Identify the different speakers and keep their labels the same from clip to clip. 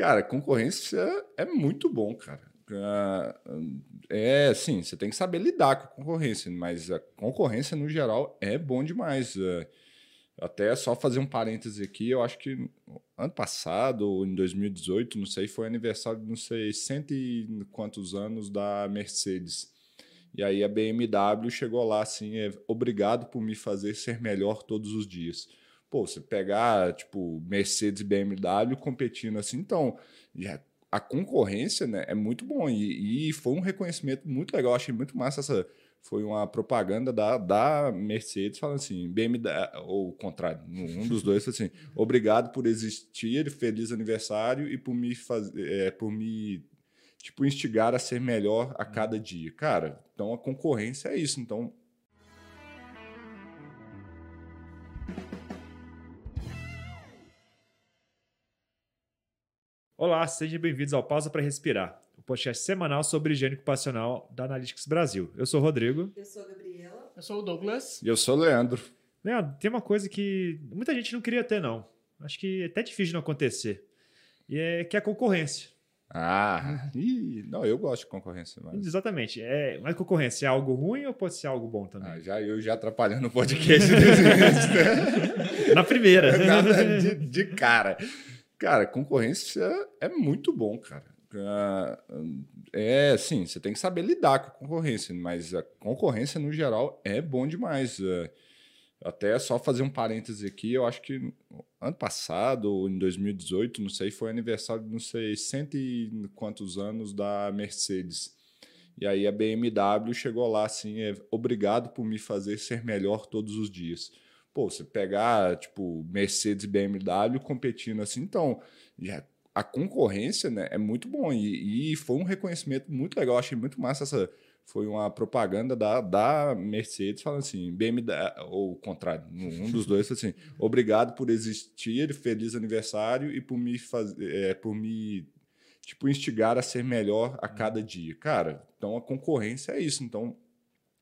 Speaker 1: Cara, concorrência é muito bom, cara. É assim, você tem que saber lidar com a concorrência, mas a concorrência no geral é bom demais. É, até só fazer um parêntese aqui, eu acho que ano passado, ou em 2018, não sei, foi aniversário, não sei, cento e quantos anos da Mercedes. E aí a BMW chegou lá assim, é, obrigado por me fazer ser melhor todos os dias. Pô, você pegar, tipo, Mercedes e BMW competindo assim, então, a concorrência né, é muito bom. E, e foi um reconhecimento muito legal, achei muito massa essa foi uma propaganda da, da Mercedes falando assim, BMW, ou o contrário, um dos dois assim, obrigado por existir, feliz aniversário e por me fazer, é, por me tipo instigar a ser melhor a cada dia. Cara, então a concorrência é isso, então
Speaker 2: Olá, sejam bem-vindos ao Pausa para Respirar podcast semanal sobre higiene ocupacional da Analytics Brasil. Eu sou o Rodrigo.
Speaker 3: Eu sou a Gabriela.
Speaker 4: Eu sou o Douglas.
Speaker 1: E eu sou o Leandro.
Speaker 2: Leandro, tem uma coisa que muita gente não queria ter, não. Acho que é até difícil de não acontecer. E é que é a concorrência.
Speaker 1: Ah, ih, não, eu gosto de concorrência.
Speaker 2: Mas... Exatamente. É, mas concorrência é algo ruim ou pode ser algo bom também?
Speaker 1: Ah, já eu já atrapalhando o podcast.
Speaker 2: Na primeira.
Speaker 1: Nada de, de cara. Cara, concorrência é muito bom, cara. Ah, é, sim, você tem que saber lidar com a concorrência, mas a concorrência no geral é bom demais. É, até só fazer um parêntese aqui, eu acho que ano passado, ou em 2018, não sei, foi aniversário não sei, cento e quantos anos da Mercedes. E aí a BMW chegou lá assim, é, obrigado por me fazer ser melhor todos os dias. Pô, você pegar, tipo, Mercedes e BMW competindo assim, então, já a concorrência né, é muito bom e, e, foi um reconhecimento muito legal. Achei muito massa essa. Foi uma propaganda da, da Mercedes falando assim, BMW, ou o contrário, um dos dois assim, obrigado por existir, feliz aniversário e por me fazer, é, por me tipo instigar a ser melhor a cada dia. Cara, então a concorrência é isso. Então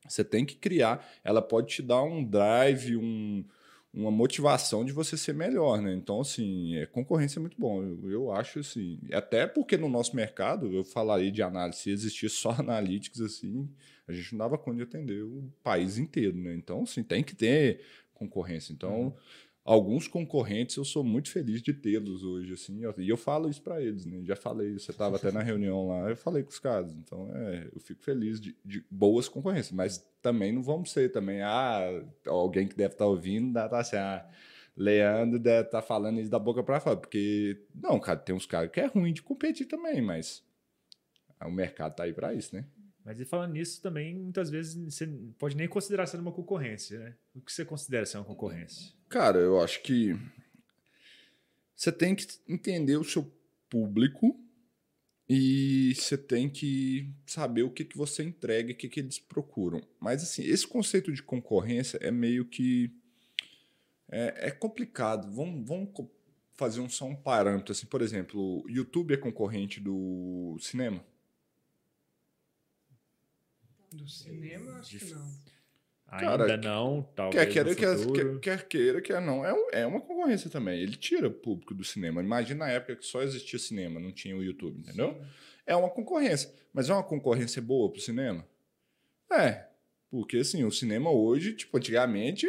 Speaker 1: você tem que criar, ela pode te dar um drive, um uma motivação de você ser melhor, né? Então, assim, é, concorrência é muito bom. Eu, eu, acho assim. Até porque no nosso mercado, eu falaria de análise, se existisse só analytics, assim, a gente não dava conta de atender o país inteiro, né? Então, assim, tem que ter concorrência. Então, uhum alguns concorrentes eu sou muito feliz de tê-los hoje, assim, e eu falo isso para eles, né? Já falei, você estava até na reunião lá, eu falei com os caras, então é, eu fico feliz de, de, boas concorrências, mas também não vamos ser também, ah, alguém que deve estar tá ouvindo, estar tá assim, ah, Leandro deve estar tá falando isso da boca para fora, porque, não, cara, tem uns caras que é ruim de competir também, mas o mercado tá aí para isso, né?
Speaker 2: Mas e falando nisso também, muitas vezes você pode nem considerar sendo uma concorrência, né? O que você considera ser uma concorrência?
Speaker 1: Cara, eu acho que você tem que entender o seu público e você tem que saber o que, que você entrega e o que, que eles procuram. Mas, assim, esse conceito de concorrência é meio que. É, é complicado. Vamos, vamos fazer um, só um parâmetro. Assim, por exemplo, o YouTube é concorrente do cinema?
Speaker 4: Do cinema, acho que não.
Speaker 2: Ainda Cara, não, talvez
Speaker 1: quer queira, quer, quer, queira, quer não. É, é uma concorrência também. Ele tira o público do cinema. Imagina a época que só existia cinema, não tinha o YouTube, entendeu? Sim. É uma concorrência. Mas é uma concorrência boa pro cinema? É. Porque, assim, o cinema hoje, tipo, antigamente,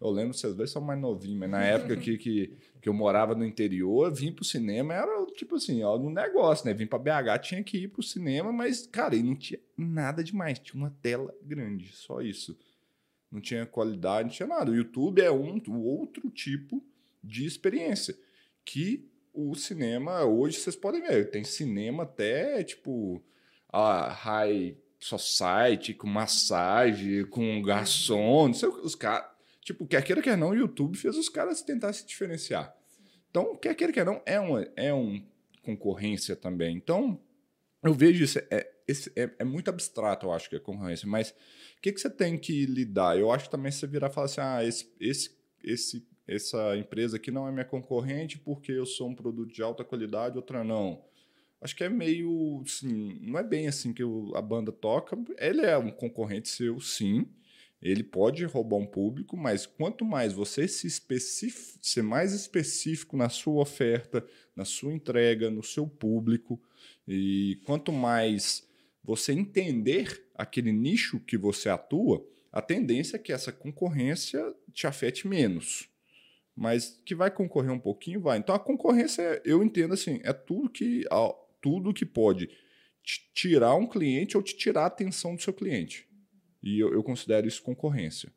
Speaker 1: eu lembro, vocês dois são mais novinhos, mas na época que, que, que eu morava no interior, vim pro cinema, era tipo assim, ó, no negócio, né? Vim pra BH, tinha que ir pro cinema, mas, cara, e não tinha nada demais, tinha uma tela grande, só isso. Não tinha qualidade, não tinha nada. O YouTube é um outro tipo de experiência que o cinema, hoje vocês podem ver, tem cinema até, tipo, a high society, com massagem, com garçom, não sei, os caras Tipo, quer queira, quer não, o YouTube fez os caras tentar se diferenciar. Então, quer queira, quer não, é uma, é um concorrência também. Então, eu vejo isso, é, é, é muito abstrato, eu acho que é concorrência, mas o que, que você tem que lidar? Eu acho que também você virar e falar assim, ah, esse, esse, esse, essa empresa aqui não é minha concorrente porque eu sou um produto de alta qualidade, outra não. Acho que é meio, assim, não é bem assim que a banda toca. Ele é um concorrente seu, sim, Ele pode roubar um público, mas quanto mais você se ser mais específico na sua oferta, na sua entrega, no seu público, e quanto mais você entender aquele nicho que você atua, a tendência é que essa concorrência te afete menos. Mas que vai concorrer um pouquinho, vai. Então a concorrência, eu entendo assim, é tudo que, tudo que pode te tirar um cliente ou te tirar a atenção do seu cliente. E eu, eu considero isso concorrência.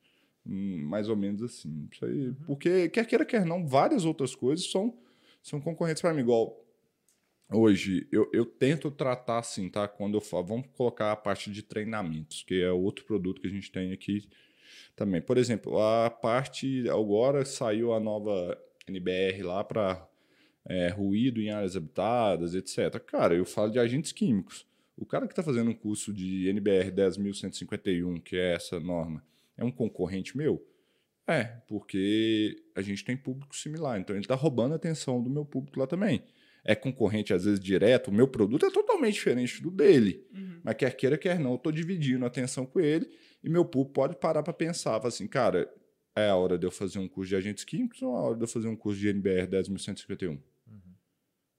Speaker 1: Hum, mais ou menos assim. Isso aí, uhum. Porque, quer queira, quer não, várias outras coisas são, são concorrentes para mim. Igual hoje, eu, eu tento tratar assim, tá? Quando eu falo, vamos colocar a parte de treinamentos, que é outro produto que a gente tem aqui também. Por exemplo, a parte. Agora saiu a nova NBR lá para é, ruído em áreas habitadas, etc. Cara, eu falo de agentes químicos. O cara que está fazendo um curso de NBR 10.151, que é essa norma, é um concorrente meu? É, porque a gente tem público similar, então ele está roubando a atenção do meu público lá também. É concorrente, às vezes, direto, o meu produto é totalmente diferente do dele. Uhum. Mas quer queira, quer não, eu estou dividindo a atenção com ele e meu público pode parar para pensar, assim, cara, é a hora de eu fazer um curso de agentes químicos ou é a hora de eu fazer um curso de NBR 10.151?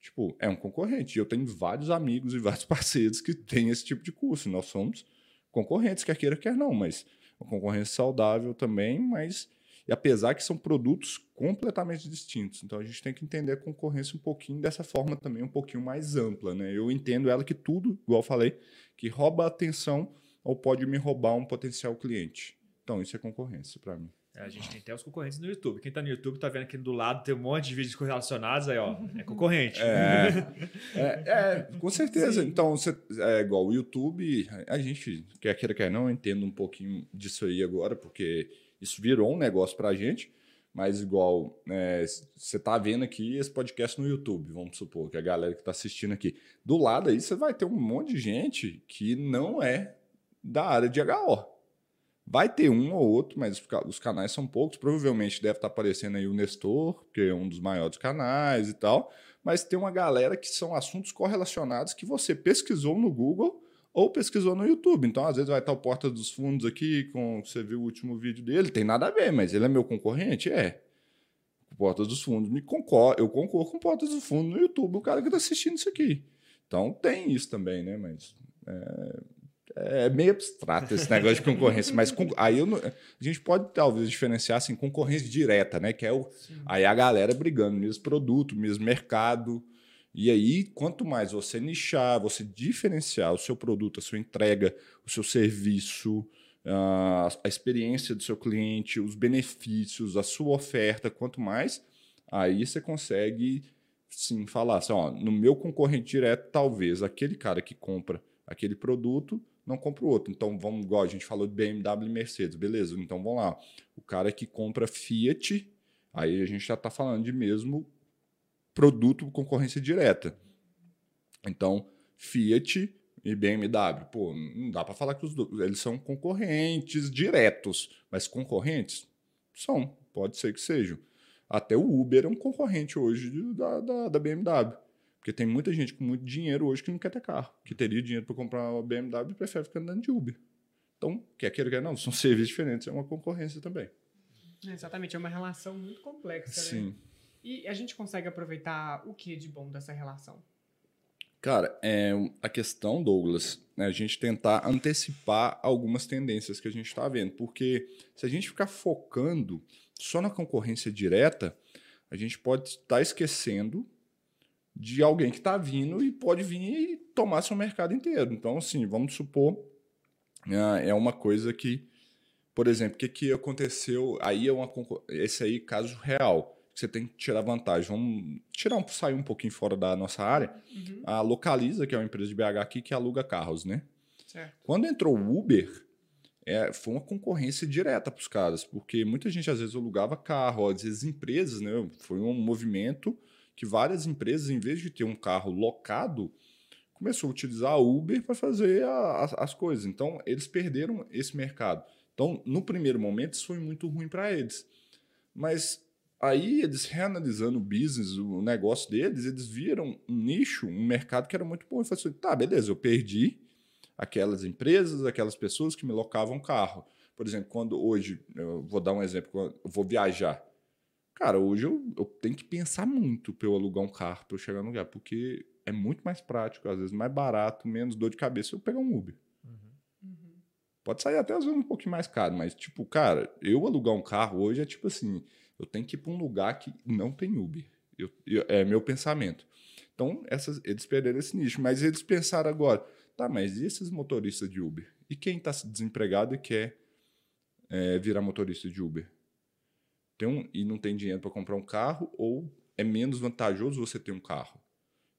Speaker 1: Tipo, é um concorrente. E eu tenho vários amigos e vários parceiros que têm esse tipo de curso. Nós somos concorrentes, quer queira, quer não, mas uma concorrência saudável também, mas e apesar que são produtos completamente distintos. Então a gente tem que entender a concorrência um pouquinho dessa forma também, um pouquinho mais ampla. Né? Eu entendo ela que tudo, igual eu falei, que rouba a atenção ou pode me roubar um potencial cliente. Então isso é concorrência para mim.
Speaker 2: É, a gente tem até os concorrentes no YouTube. Quem está no YouTube está vendo aqui do lado, tem um monte de vídeos correlacionados aí, ó. É concorrente.
Speaker 1: É, é, é com certeza. Sim. Então, você, é igual o YouTube, a gente, quer queira, quer não, entendo um pouquinho disso aí agora, porque isso virou um negócio para a gente. Mas igual, é, você está vendo aqui esse podcast no YouTube, vamos supor, que a galera que está assistindo aqui. Do lado aí, você vai ter um monte de gente que não é da área de HO. Vai ter um ou outro, mas os canais são poucos. Provavelmente deve estar aparecendo aí o Nestor, que é um dos maiores canais e tal. Mas tem uma galera que são assuntos correlacionados que você pesquisou no Google ou pesquisou no YouTube. Então, às vezes, vai estar o Porta dos Fundos aqui, com você viu o último vídeo dele. Tem nada a ver, mas ele é meu concorrente? É. Porta dos Fundos me concorre, eu concorro com Porta dos Fundos no YouTube, o cara que está assistindo isso aqui. Então, tem isso também, né? Mas é, é meio abstrato esse negócio de concorrência, mas com, aí eu, a gente pode talvez diferenciar assim, concorrência direta, né? Que é o, aí a galera brigando, mesmo produto, mesmo mercado. E aí, quanto mais você nichar, você diferenciar o seu produto, a sua entrega, o seu serviço, a, a experiência do seu cliente, os benefícios, a sua oferta, quanto mais, aí você consegue sim falar assim, ó, no meu concorrente direto, talvez aquele cara que compra aquele produto não compra o outro. Então, vamos, igual a gente falou de BMW e Mercedes, beleza? Então, vamos lá. O cara que compra Fiat, aí a gente já está falando de mesmo produto concorrência direta. Então, Fiat e BMW, pô, não dá para falar que os dois, eles são concorrentes diretos, mas concorrentes são, pode ser que sejam. Até o Uber é um concorrente hoje da, da, da BMW. Porque tem muita gente com muito dinheiro hoje que não quer ter carro, que teria dinheiro para comprar uma BMW e prefere ficar andando de Uber. Então, quer queira, quer não, são serviços diferentes, é uma concorrência também.
Speaker 4: Exatamente, é uma relação muito complexa. Né?
Speaker 1: Sim. Né?
Speaker 4: E a gente consegue aproveitar o que de bom dessa relação?
Speaker 1: Cara, é, a questão, Douglas, é a gente tentar antecipar algumas tendências que a gente está vendo. Porque se a gente ficar focando só na concorrência direta, a gente pode estar tá esquecendo de alguém que está vindo e pode vir e tomar seu mercado inteiro. Então, assim, vamos supor, né, é uma coisa que, por exemplo, o que, que aconteceu? Aí é uma esse aí caso real. Você tem que tirar vantagem. Vamos tirar um, sair um pouquinho fora da nossa área. Uhum. A Localiza, que é uma empresa de BH aqui que aluga carros, né? Certo. Quando entrou o Uber, é, foi uma concorrência direta para os caras, porque muita gente às vezes alugava carro, às vezes empresas, né? Foi um movimento que várias empresas, em vez de ter um carro locado, começou a utilizar a Uber para fazer a, a, as coisas. Então, eles perderam esse mercado. Então, no primeiro momento, isso foi muito ruim para eles. Mas aí, eles reanalisando o business, o negócio deles, eles viram um nicho, um mercado que era muito bom. E falaram assim, tá, beleza, eu perdi aquelas empresas, aquelas pessoas que me locavam carro. Por exemplo, quando hoje, eu vou dar um exemplo, quando eu vou viajar. Cara, hoje eu, eu tenho que pensar muito para eu alugar um carro, para eu chegar no lugar, porque é muito mais prático, às vezes mais barato, menos dor de cabeça eu pegar um Uber.
Speaker 4: Uhum.
Speaker 1: Pode sair até às vezes um pouquinho mais caro, mas, tipo, cara, eu alugar um carro hoje é tipo assim: eu tenho que ir para um lugar que não tem Uber. Eu, eu- é meu pensamento. Então, essas, eles perderam esse nicho, mas eles pensaram agora: tá, mas e esses motoristas de Uber? E quem está desempregado e quer é, virar motorista de Uber? Tem um, e não tem dinheiro para comprar um carro, ou é menos vantajoso você ter um carro?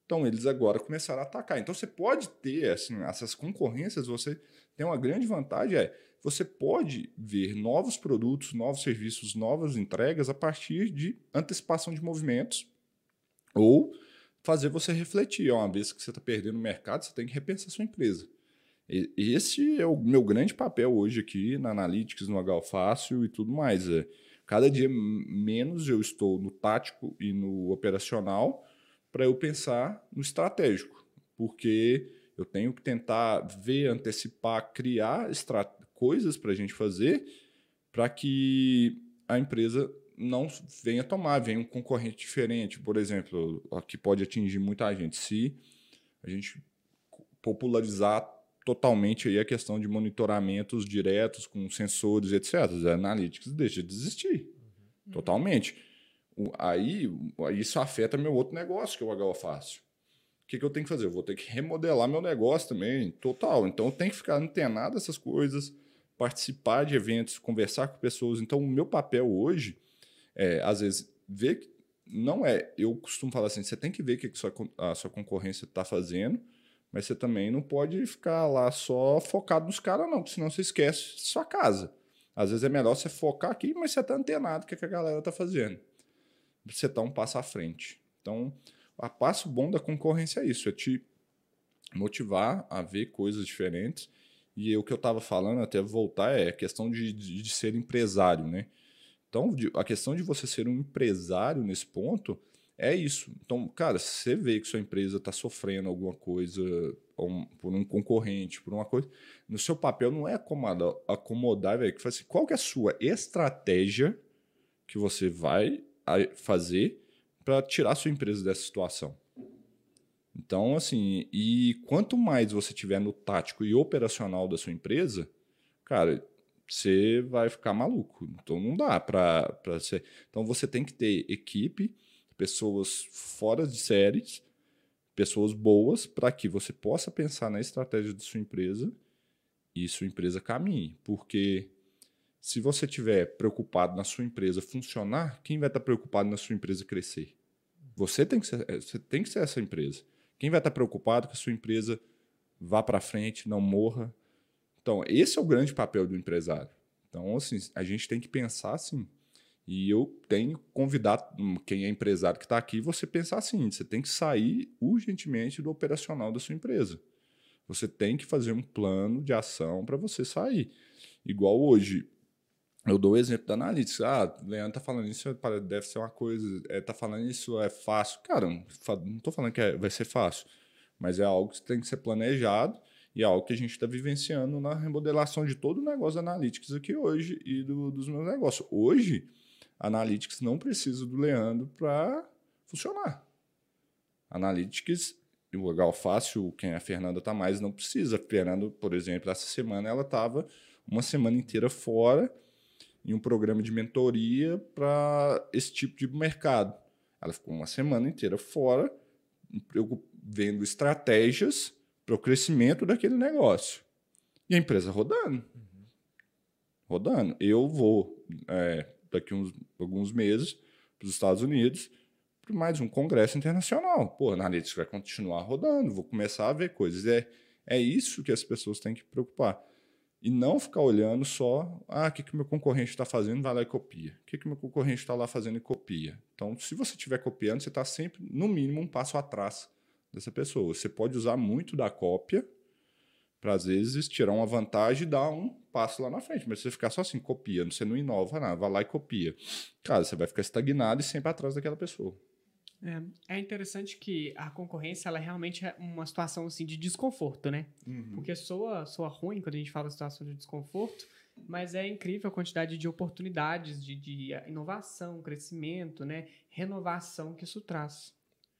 Speaker 1: Então, eles agora começaram a atacar. Então, você pode ter assim, essas concorrências, você tem uma grande vantagem, é você pode ver novos produtos, novos serviços, novas entregas a partir de antecipação de movimentos ou fazer você refletir. Ó, Uma vez que você está perdendo o mercado, você tem que repensar sua empresa. Esse é o meu grande papel hoje aqui na Analytics, no H Fácil e tudo mais. É, cada dia menos eu estou no tático e no operacional para eu pensar no estratégico, porque eu tenho que tentar ver, antecipar, criar coisas para a gente fazer para que a empresa não venha tomar, venha um concorrente diferente, por exemplo, que pode atingir muita gente. Se a gente popularizar totalmente aí a questão de monitoramentos diretos com sensores, etc. A Analytics deixa de existir totalmente. O- aí, isso afeta meu outro negócio, que é o HO. O que, que eu tenho que fazer? Eu vou ter que remodelar meu negócio também, total. Então eu tenho que ficar antenado dessas coisas, participar de eventos, conversar com pessoas. Então o meu papel hoje é, às vezes, ver que não é. Eu costumo falar assim: você tem que ver o que a sua concorrência está fazendo, mas você também não pode ficar lá só focado nos caras, não, porque senão você esquece sua casa. Às vezes é melhor você focar aqui, mas você está antenado o que, que a galera está fazendo. Você está um passo à frente. Então, o passo bom da concorrência é isso: é te motivar a ver coisas diferentes. E o que eu estava falando, até voltar, é a questão de, de, de ser empresário, né? Então, a questão de você ser um empresário nesse ponto é isso. Então, cara, se você vê que sua empresa está sofrendo alguma coisa um- por um concorrente, por uma coisa, no seu papel não é acomodar, acomodar velho, que fala assim, qual que é a sua estratégia que você vai fazer para tirar sua empresa dessa situação? Então, assim, e quanto mais você tiver no tático e operacional da sua empresa, cara, você vai ficar maluco. Então não dá para ser. Então você tem que ter equipe, pessoas fora de séries, pessoas boas, para que você possa pensar na estratégia de sua empresa e sua empresa caminhe. Porque se você estiver preocupado na sua empresa funcionar, quem vai estar preocupado na sua empresa crescer? Você tem que ser, eh, você tem que ser essa empresa. Quem vai estar preocupado que a sua empresa vá para frente, não morra? Então, esse é o grande papel do empresário. Então, assim, a gente tem que pensar assim. E eu tenho que convidar quem é empresário que está aqui, você pensar assim: você tem que sair urgentemente do operacional da sua empresa. Você tem que fazer um plano de ação para você sair. Igual hoje, eu dou o exemplo da Analytics. Ah, Leandro tá falando isso, pare- deve ser uma coisa, é, tá falando isso, é fácil. Cara, não tô falando que é- vai ser fácil, mas é algo que tem que ser planejado e é algo que a gente está vivenciando na remodelação de todo o negócio da Analytics aqui hoje e do- dos meus negócios. Hoje, a Analytics não precisa do Leandro para funcionar. Analytics, o Legal Fácil, quem é a Fernanda tá mais, não precisa. A Fernanda, por exemplo, essa semana ela estava uma semana inteira fora em um programa de mentoria para esse tipo de mercado. Ela ficou uma semana inteira fora, vendo estratégias para o crescimento daquele negócio. E a empresa rodando. Rodando. Eu vou, é, daqui uns alguns meses, para os Estados Unidos, para mais um congresso internacional. Pô, a Analytics vai continuar rodando, vou começar a ver coisas. É, é isso que as pessoas têm que preocupar. E não ficar olhando só, ah, o que, que meu concorrente está fazendo, vai lá e copia. O que, que meu concorrente está lá fazendo e copia. Então, se você estiver copiando, você está sempre, no mínimo, um passo atrás dessa pessoa. Você pode usar muito da cópia para, às vezes, tirar uma vantagem e dar um passo lá na frente. Mas se você ficar só assim, copiando, você não inova nada, vai lá e copia. Cara, você vai ficar estagnado e sempre atrás daquela pessoa.
Speaker 4: É, é interessante que a concorrência ela realmente é uma situação assim de desconforto, né? Porque soa, soa ruim quando a gente fala situação de desconforto. Mas é incrível a quantidade de oportunidades de, de inovação, crescimento, né? Renovação que isso traz.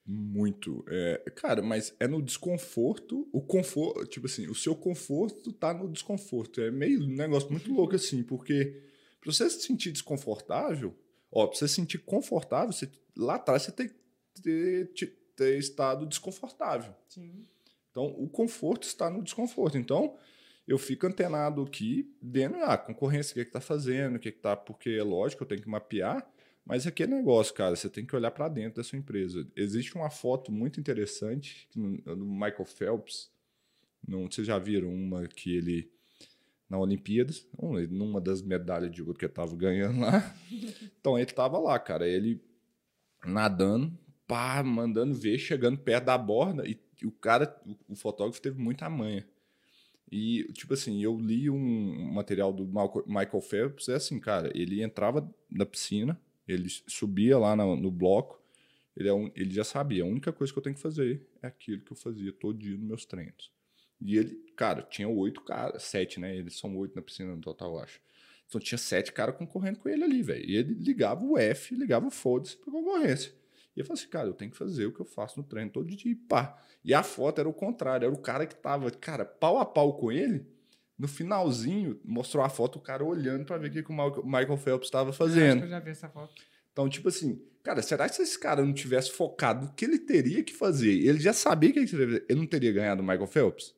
Speaker 1: Muito. É, cara, mas é no desconforto, o conforto, tipo assim, o seu conforto tá no desconforto. É meio um negócio muito louco assim, porque pra você se sentir desconfortável, ó, pra você se sentir confortável, você, lá atrás você tem que ter, ter, estado desconfortável.
Speaker 4: Sim.
Speaker 1: Então, o conforto está no desconforto. Então, eu fico antenado aqui, vendo ah, a concorrência, o que é está fazendo, o que é está. Porque é lógico, eu tenho que mapear, mas aqui é negócio, cara. Você tem que olhar para dentro da sua empresa. Existe uma foto muito interessante do Michael Phelps. Não, vocês já viram uma que ele na Olimpíadas, numa das medalhas de ouro que ele estava ganhando lá. Então ele estava lá, cara. Ele nadando, pá, mandando ver, chegando perto da borda e o cara, o fotógrafo teve muita manha. E, tipo assim, eu li um material do Michael Phelps, é assim, cara, ele entrava na piscina, ele subia lá no, no bloco, ele, é um, ele já sabia, a única coisa que eu tenho que fazer é aquilo que eu fazia todo dia nos meus treinos. E ele, cara, tinha oito caras, sete, né? Eles são oito na piscina no total, eu acho. Então tinha sete caras concorrendo com ele ali, velho. E ele ligava o F, ligava o foda-se pra concorrência. E eu falei assim, cara, eu tenho que fazer o que eu faço no treino todo dia e pá. E a foto era o contrário, era o cara que tava, cara, pau a pau com ele. No finalzinho, mostrou a foto, o cara olhando para ver o que, que o Michael Phelps estava fazendo. Eu,
Speaker 4: eu já vi essa foto.
Speaker 1: Então, tipo assim, cara, será que se esse cara não tivesse focado no que ele teria que fazer, ele já sabia que ele, teria, ele não teria ganhado o Michael Phelps?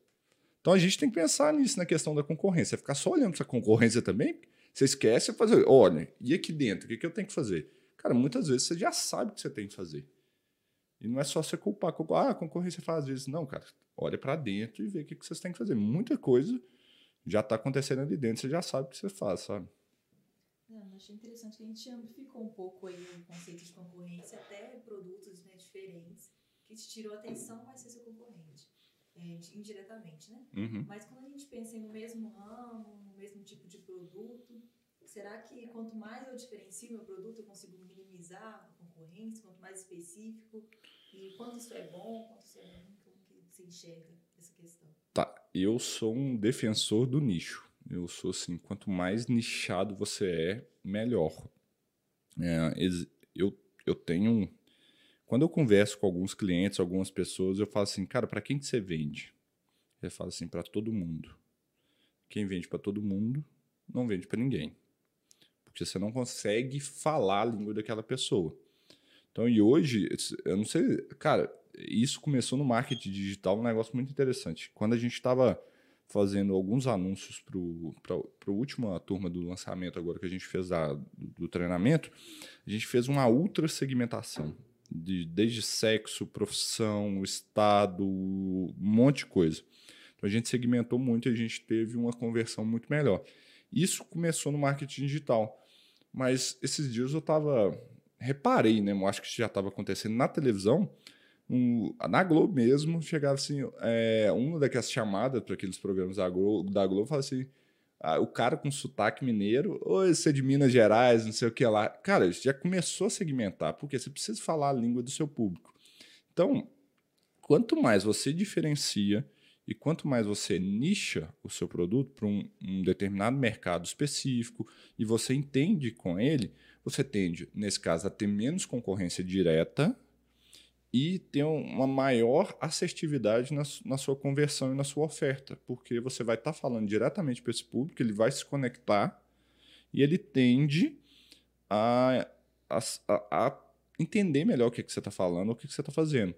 Speaker 1: Então a gente tem que pensar nisso na questão da concorrência. Ficar só olhando essa concorrência também, você esquece de fazer, olha, e aqui dentro, o que, que eu tenho que fazer? Cara, muitas vezes você já sabe o que você tem que fazer. E não é só você culpar, ah, a concorrência faz às vezes. Não, cara, olha para dentro e vê o que, que vocês têm que fazer. Muita coisa já está acontecendo ali dentro, você já sabe o que você faz, sabe?
Speaker 3: Não, achei interessante que a gente amplificou um pouco aí o conceito de concorrência, até produtos né, diferentes, que te tirou atenção vai ser seu concorrente, é, indiretamente, né?
Speaker 1: Uhum.
Speaker 3: Mas quando a gente pensa em no mesmo ramo, no mesmo tipo de Será que quanto mais eu diferencio meu produto, eu consigo minimizar a concorrência, quanto mais específico? E quanto isso é bom, quanto isso é ruim? Como que você enxerga essa questão?
Speaker 1: Tá, eu sou um defensor do nicho. Eu sou assim, quanto mais nichado você é, melhor. É, eu, eu tenho. Quando eu converso com alguns clientes, algumas pessoas, eu falo assim, cara, para quem que você vende? Ele fala assim, para todo mundo. Quem vende para todo mundo, não vende para ninguém porque você não consegue falar a língua daquela pessoa. Então, e hoje, eu não sei, cara, isso começou no marketing digital, um negócio muito interessante. Quando a gente estava fazendo alguns anúncios para a última turma do lançamento agora que a gente fez do, do treinamento, a gente fez uma ultra segmentação. De, desde sexo, profissão, estado, um monte de coisa. Então a gente segmentou muito e a gente teve uma conversão muito melhor. Isso começou no marketing digital. Mas esses dias eu tava. Reparei, né? Eu acho que isso já estava acontecendo na televisão. Um, na Globo mesmo, chegava assim, é, uma daquelas chamadas para aqueles programas da Globo, da Globo fala assim: ah, o cara com sotaque mineiro, ou esse é de Minas Gerais, não sei o que lá. Cara, já começou a segmentar, porque você precisa falar a língua do seu público. Então, quanto mais você diferencia e quanto mais você nicha o seu produto para um, um, determinado mercado específico e você entende com ele, você tende, nesse caso, a ter menos concorrência direta e ter uma maior assertividade na, na sua conversão e na sua oferta, porque você vai estar tá falando diretamente para esse público, ele vai se conectar e ele tende a, a, a entender melhor o que, que você está falando, o que, que você está fazendo.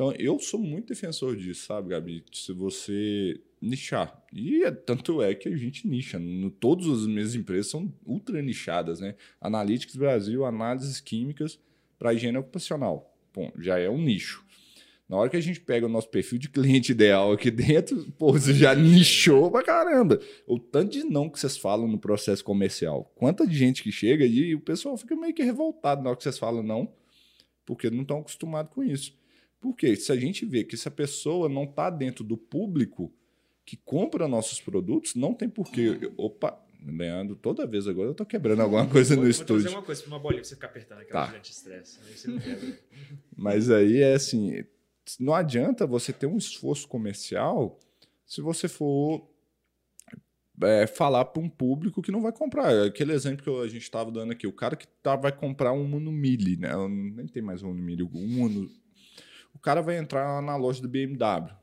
Speaker 1: Então, eu sou muito defensor disso, sabe, Gabi? Se você nichar. E é, tanto é que a gente nicha. No, todas as minhas empresas são ultra nichadas, né? Analytics Brasil, análises químicas para higiene ocupacional. Bom, já é um nicho. Na hora que a gente pega o nosso perfil de cliente ideal aqui dentro, pô, você já nichou pra caramba. O tanto de não que vocês falam no processo comercial. Quanta gente que chega e o pessoal fica meio que revoltado na hora que vocês falam não, porque não estão acostumados com isso. Porque se a gente vê que essa pessoa não está dentro do público que compra nossos produtos, não tem porquê. Opa, Leandro, toda vez agora eu estou quebrando alguma coisa
Speaker 2: vou,
Speaker 1: no
Speaker 2: vou
Speaker 1: estúdio.
Speaker 2: Vou uma coisa para uma bolinha, você ficar apertando aquela tá. estresse.
Speaker 1: Mas aí é assim, não adianta você ter um esforço comercial se você for é, falar para um público que não vai comprar. Aquele exemplo que a gente estava dando aqui, o cara que tá, vai comprar um Uno Mille, né? Nem tem mais um Uno Mille, um Uno. O cara vai entrar na loja do BMW.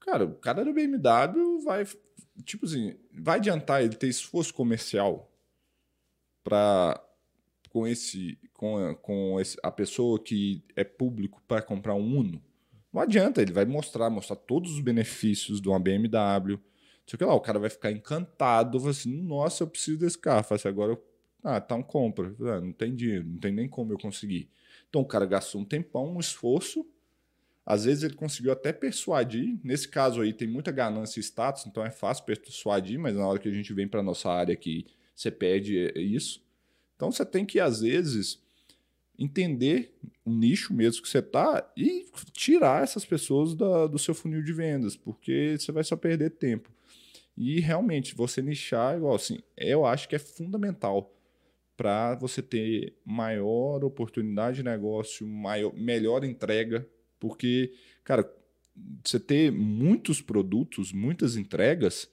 Speaker 1: Cara, o cara do BMW vai, tipo assim, vai adiantar ele ter esforço comercial para com esse com, com esse, a pessoa que é público para comprar um Uno. Não adianta, ele vai mostrar, mostrar todos os benefícios de uma BMW. Só que lá, o cara vai ficar encantado, vai assim, nossa, eu preciso desse carro. Fala assim, agora, eu, ah, então compra. Ah, não tem dinheiro, não tem nem como eu conseguir. Então o cara gastou um tempão, um esforço. Às vezes ele conseguiu até persuadir. Nesse caso aí tem muita ganância e status, então é fácil persuadir, mas na hora que a gente vem para nossa área aqui, você pede isso. Então você tem que, às vezes, entender o nicho mesmo que você está e tirar essas pessoas da, do seu funil de vendas, porque você vai só perder tempo. E realmente, você nichar, igual assim, eu acho que é fundamental para você ter maior oportunidade de negócio, maior, melhor entrega, porque, cara, você ter muitos produtos, muitas entregas,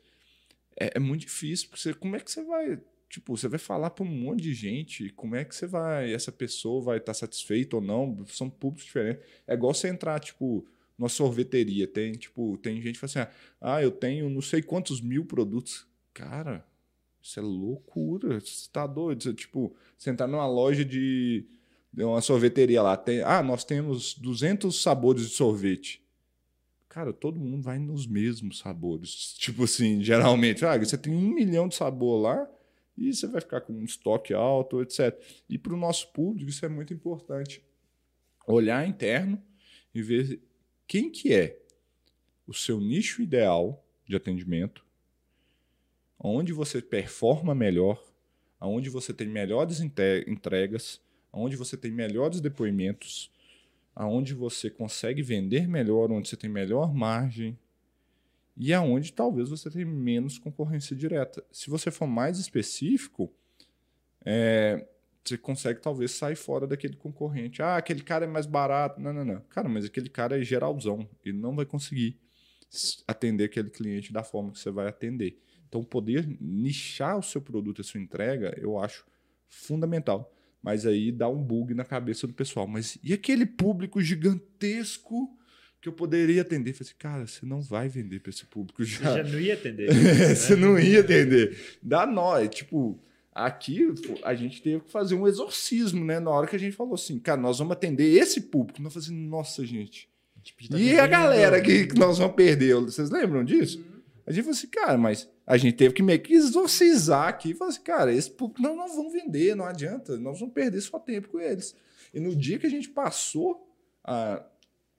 Speaker 1: é, é muito difícil, porque você, como é que você vai tipo, você vai falar para um monte de gente, como é que você vai, essa pessoa vai estar tá satisfeita ou não, são públicos diferentes. É igual você entrar, tipo, numa sorveteria, tem, tipo, tem gente que fala assim, ah, eu tenho não sei quantos mil produtos. Cara, isso é loucura, você tá doido, você, tipo, você entrar numa loja de uma sorveteria lá, tem, ah, nós temos 200 sabores de sorvete. Cara, todo mundo vai nos mesmos sabores. Tipo assim, geralmente, ah, você tem um milhão de sabor lá, e você vai ficar com um estoque alto, etc. E para o nosso público isso é muito importante. Olhar interno e ver quem que é o seu nicho ideal de atendimento, onde você performa melhor, aonde você tem melhores entregas, aonde você tem melhores depoimentos, aonde você consegue vender melhor, onde você tem melhor margem, e aonde talvez você tenha menos concorrência direta. Se você for mais específico, é, você consegue talvez sair fora daquele concorrente. Ah, aquele cara é mais barato. Não, não, não. Cara, mas aquele cara é geralzão. Ele não vai conseguir atender aquele cliente da forma que você vai atender. Então, poder nichar o seu produto a sua entrega, eu acho fundamental. Mas aí dá um bug na cabeça do pessoal. Mas e aquele público gigantesco que eu poderia atender. Falei assim, cara, você não vai vender para esse público já.
Speaker 2: Você já não ia atender. né?
Speaker 1: você não ia atender. Dá nó. É, tipo, aqui a gente teve que fazer um exorcismo, né? Na hora que a gente falou assim, cara, nós vamos atender esse público. Nós falamos assim, nossa, gente. A e a galera que, que nós vamos perder? Vocês lembram disso? Uhum. A gente falou assim, cara, mas a gente teve que meio que exorcizar aqui e falar assim, cara, esse público não, não vão vender, não adianta, nós vamos perder só tempo com eles. E no dia que a gente passou a,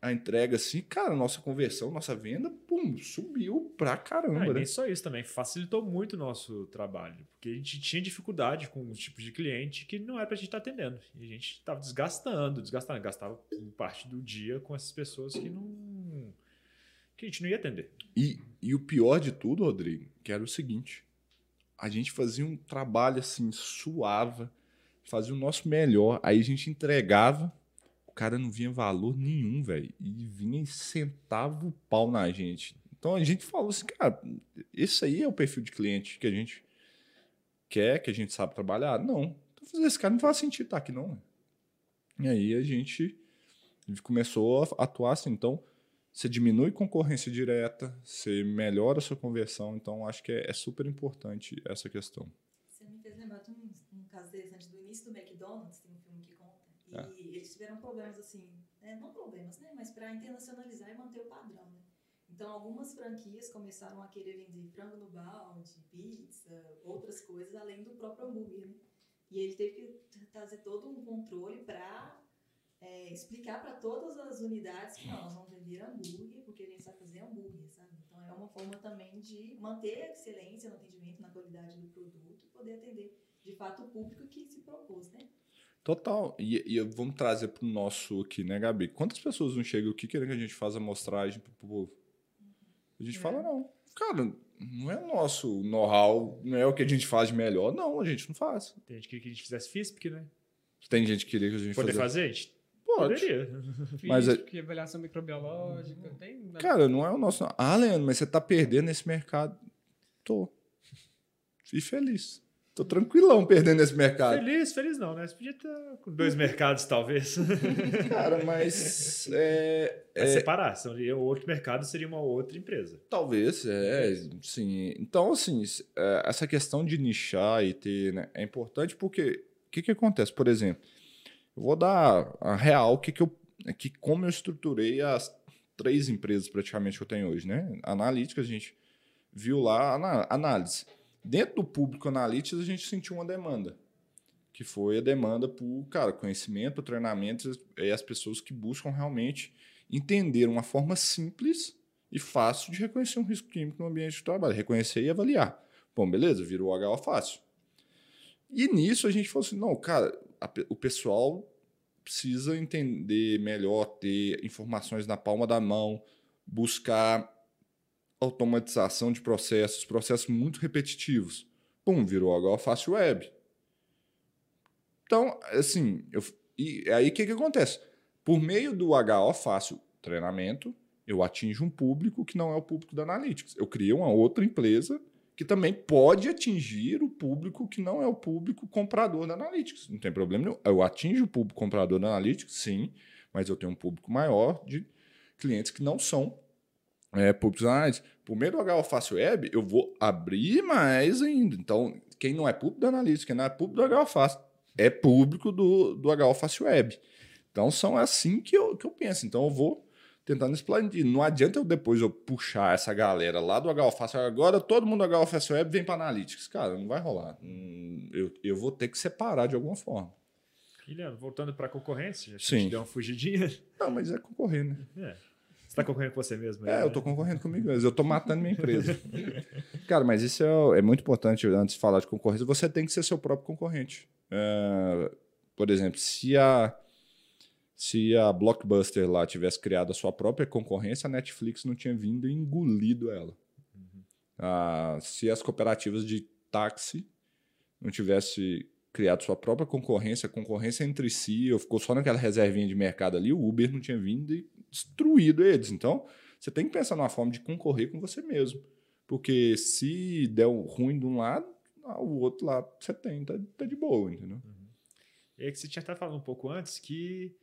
Speaker 1: a entrega assim, cara, nossa conversão, nossa venda, pum, subiu pra caramba. Ah,
Speaker 2: e
Speaker 1: né?
Speaker 2: nem só isso também, facilitou muito o nosso trabalho, porque a gente tinha dificuldade com os tipos de cliente que não era pra gente estar tá atendendo. E a gente estava desgastando, desgastando, gastava parte do dia com essas pessoas que não. Que a gente não ia atender.
Speaker 1: E, e o pior de tudo, Rodrigo, que era o seguinte: a gente fazia um trabalho assim, suave, fazia o nosso melhor, aí a gente entregava o cara não vinha valor nenhum, velho. E vinha centavo o pau na gente. Então a gente falou assim, cara, esse aí é o perfil de cliente que a gente quer, que a gente sabe trabalhar? Não. Então esse cara não faz sentido estar aqui, não. E aí a gente começou a atuar assim. Então, você diminui concorrência direta, você melhora a sua conversão. Então, acho que é, é super importante essa questão.
Speaker 3: Você me fez lembrar de um, um caso interessante do início do McDonald's, tem um filme que conta. E é. eles tiveram problemas assim, né? não problemas, né? Mas para internacionalizar e manter o padrão, né? Então, algumas franquias começaram a querer vender frango no balde, pizza, outras coisas, além do próprio hambúrguer, né? E ele teve que trazer todo um controle para é, explicar para todas as unidades que não, nós vamos vender hambúrguer porque a gente sabe fazer hambúrguer, sabe? Então, é uma forma também de manter a excelência no atendimento, na qualidade do produto e poder atender, de fato, o público que se propôs, né?
Speaker 1: Total. E, e vamos trazer para o nosso aqui, né, Gabi? Quantas pessoas não chegam aqui querendo que a gente faça amostragem para o povo? A gente é. fala, não. Cara, não é o nosso know-how, não é o que a gente faz de melhor. Não, a gente não faz.
Speaker 2: Tem gente que queria que a gente fizesse FISP, né?
Speaker 1: Tem gente que queria que a gente
Speaker 2: Poder fazer? fazer?
Speaker 1: Pode.
Speaker 2: Poderia.
Speaker 1: mas é...
Speaker 4: que avaliação microbiológica, tem...
Speaker 1: Cara, não é o nosso... Ah, Leandro, mas você está perdendo esse mercado. Tô. e feliz. Tô tranquilão perdendo esse mercado.
Speaker 2: Feliz, feliz não, né? Você podia estar com dois mercados, talvez.
Speaker 1: Cara, mas. É,
Speaker 2: é, separar. Seria outro mercado seria uma outra empresa.
Speaker 1: Talvez, é. Sim. Então, assim, é, essa questão de nichar e ter. Né, é importante porque. O que, que acontece? Por exemplo, eu vou dar a real que, que eu. Que como eu estruturei as três empresas praticamente que eu tenho hoje, né? Analítica, a gente viu lá análise. Dentro do público analytics, a gente sentiu uma demanda, que foi a demanda por, cara, conhecimento, treinamento e as pessoas que buscam realmente entender uma forma simples e fácil de reconhecer um risco químico no ambiente de trabalho, reconhecer e avaliar. Bom, beleza, virou HO fácil. E nisso a gente falou assim, não, cara, a, o pessoal precisa entender melhor, ter informações na palma da mão, buscar automatização de processos, processos muito repetitivos. Pum, virou agora fácil web. Então, assim, eu, e aí o que, que acontece? Por meio do HO fácil treinamento, eu atinjo um público que não é o público da Analytics. Eu criei uma outra empresa que também pode atingir o público que não é o público comprador da Analytics. Não tem problema nenhum. Eu atinjo o público comprador da Analytics, sim, mas eu tenho um público maior de clientes que não são é, públicos análise. Por meio do HO Fácil Web, eu vou abrir mais ainda. Então, quem não é público do analista, quem não é público do HO Fácil, é público do, do HO Fácil Web. Então, são assim que eu, que eu penso. Então, eu vou tentando expandir. Não adianta eu depois eu puxar essa galera lá do HO Fácil agora todo mundo do Web vem para Analytics. Cara, não vai rolar. Hum, eu, eu vou ter que separar de alguma forma.
Speaker 2: Guilherme, voltando para a concorrência, a
Speaker 1: gente Sim.
Speaker 2: deu uma fugidinha.
Speaker 1: Não, mas é concorrer, né?
Speaker 2: É. Você está concorrendo com você mesmo?
Speaker 1: É, eu estou concorrendo comigo mesmo. Eu estou matando minha empresa. Cara, mas isso é, é, muito importante antes de falar de concorrência. Você tem que ser seu próprio concorrente. É, por exemplo, se a, se a Blockbuster lá tivesse criado a sua própria concorrência, a Netflix não tinha vindo e engolido ela. Uhum. Ah, se as cooperativas de táxi não tivesse criado sua própria concorrência, concorrência entre si, ou ficou só naquela reservinha de mercado ali, o Uber não tinha vindo e destruído eles. Então, você tem que pensar numa forma de concorrer com você mesmo. Porque se der ruim de um lado, ah, o outro lado você tem, tá, tá de boa, entendeu? Uhum.
Speaker 2: E aí que você tinha até falado um pouco antes que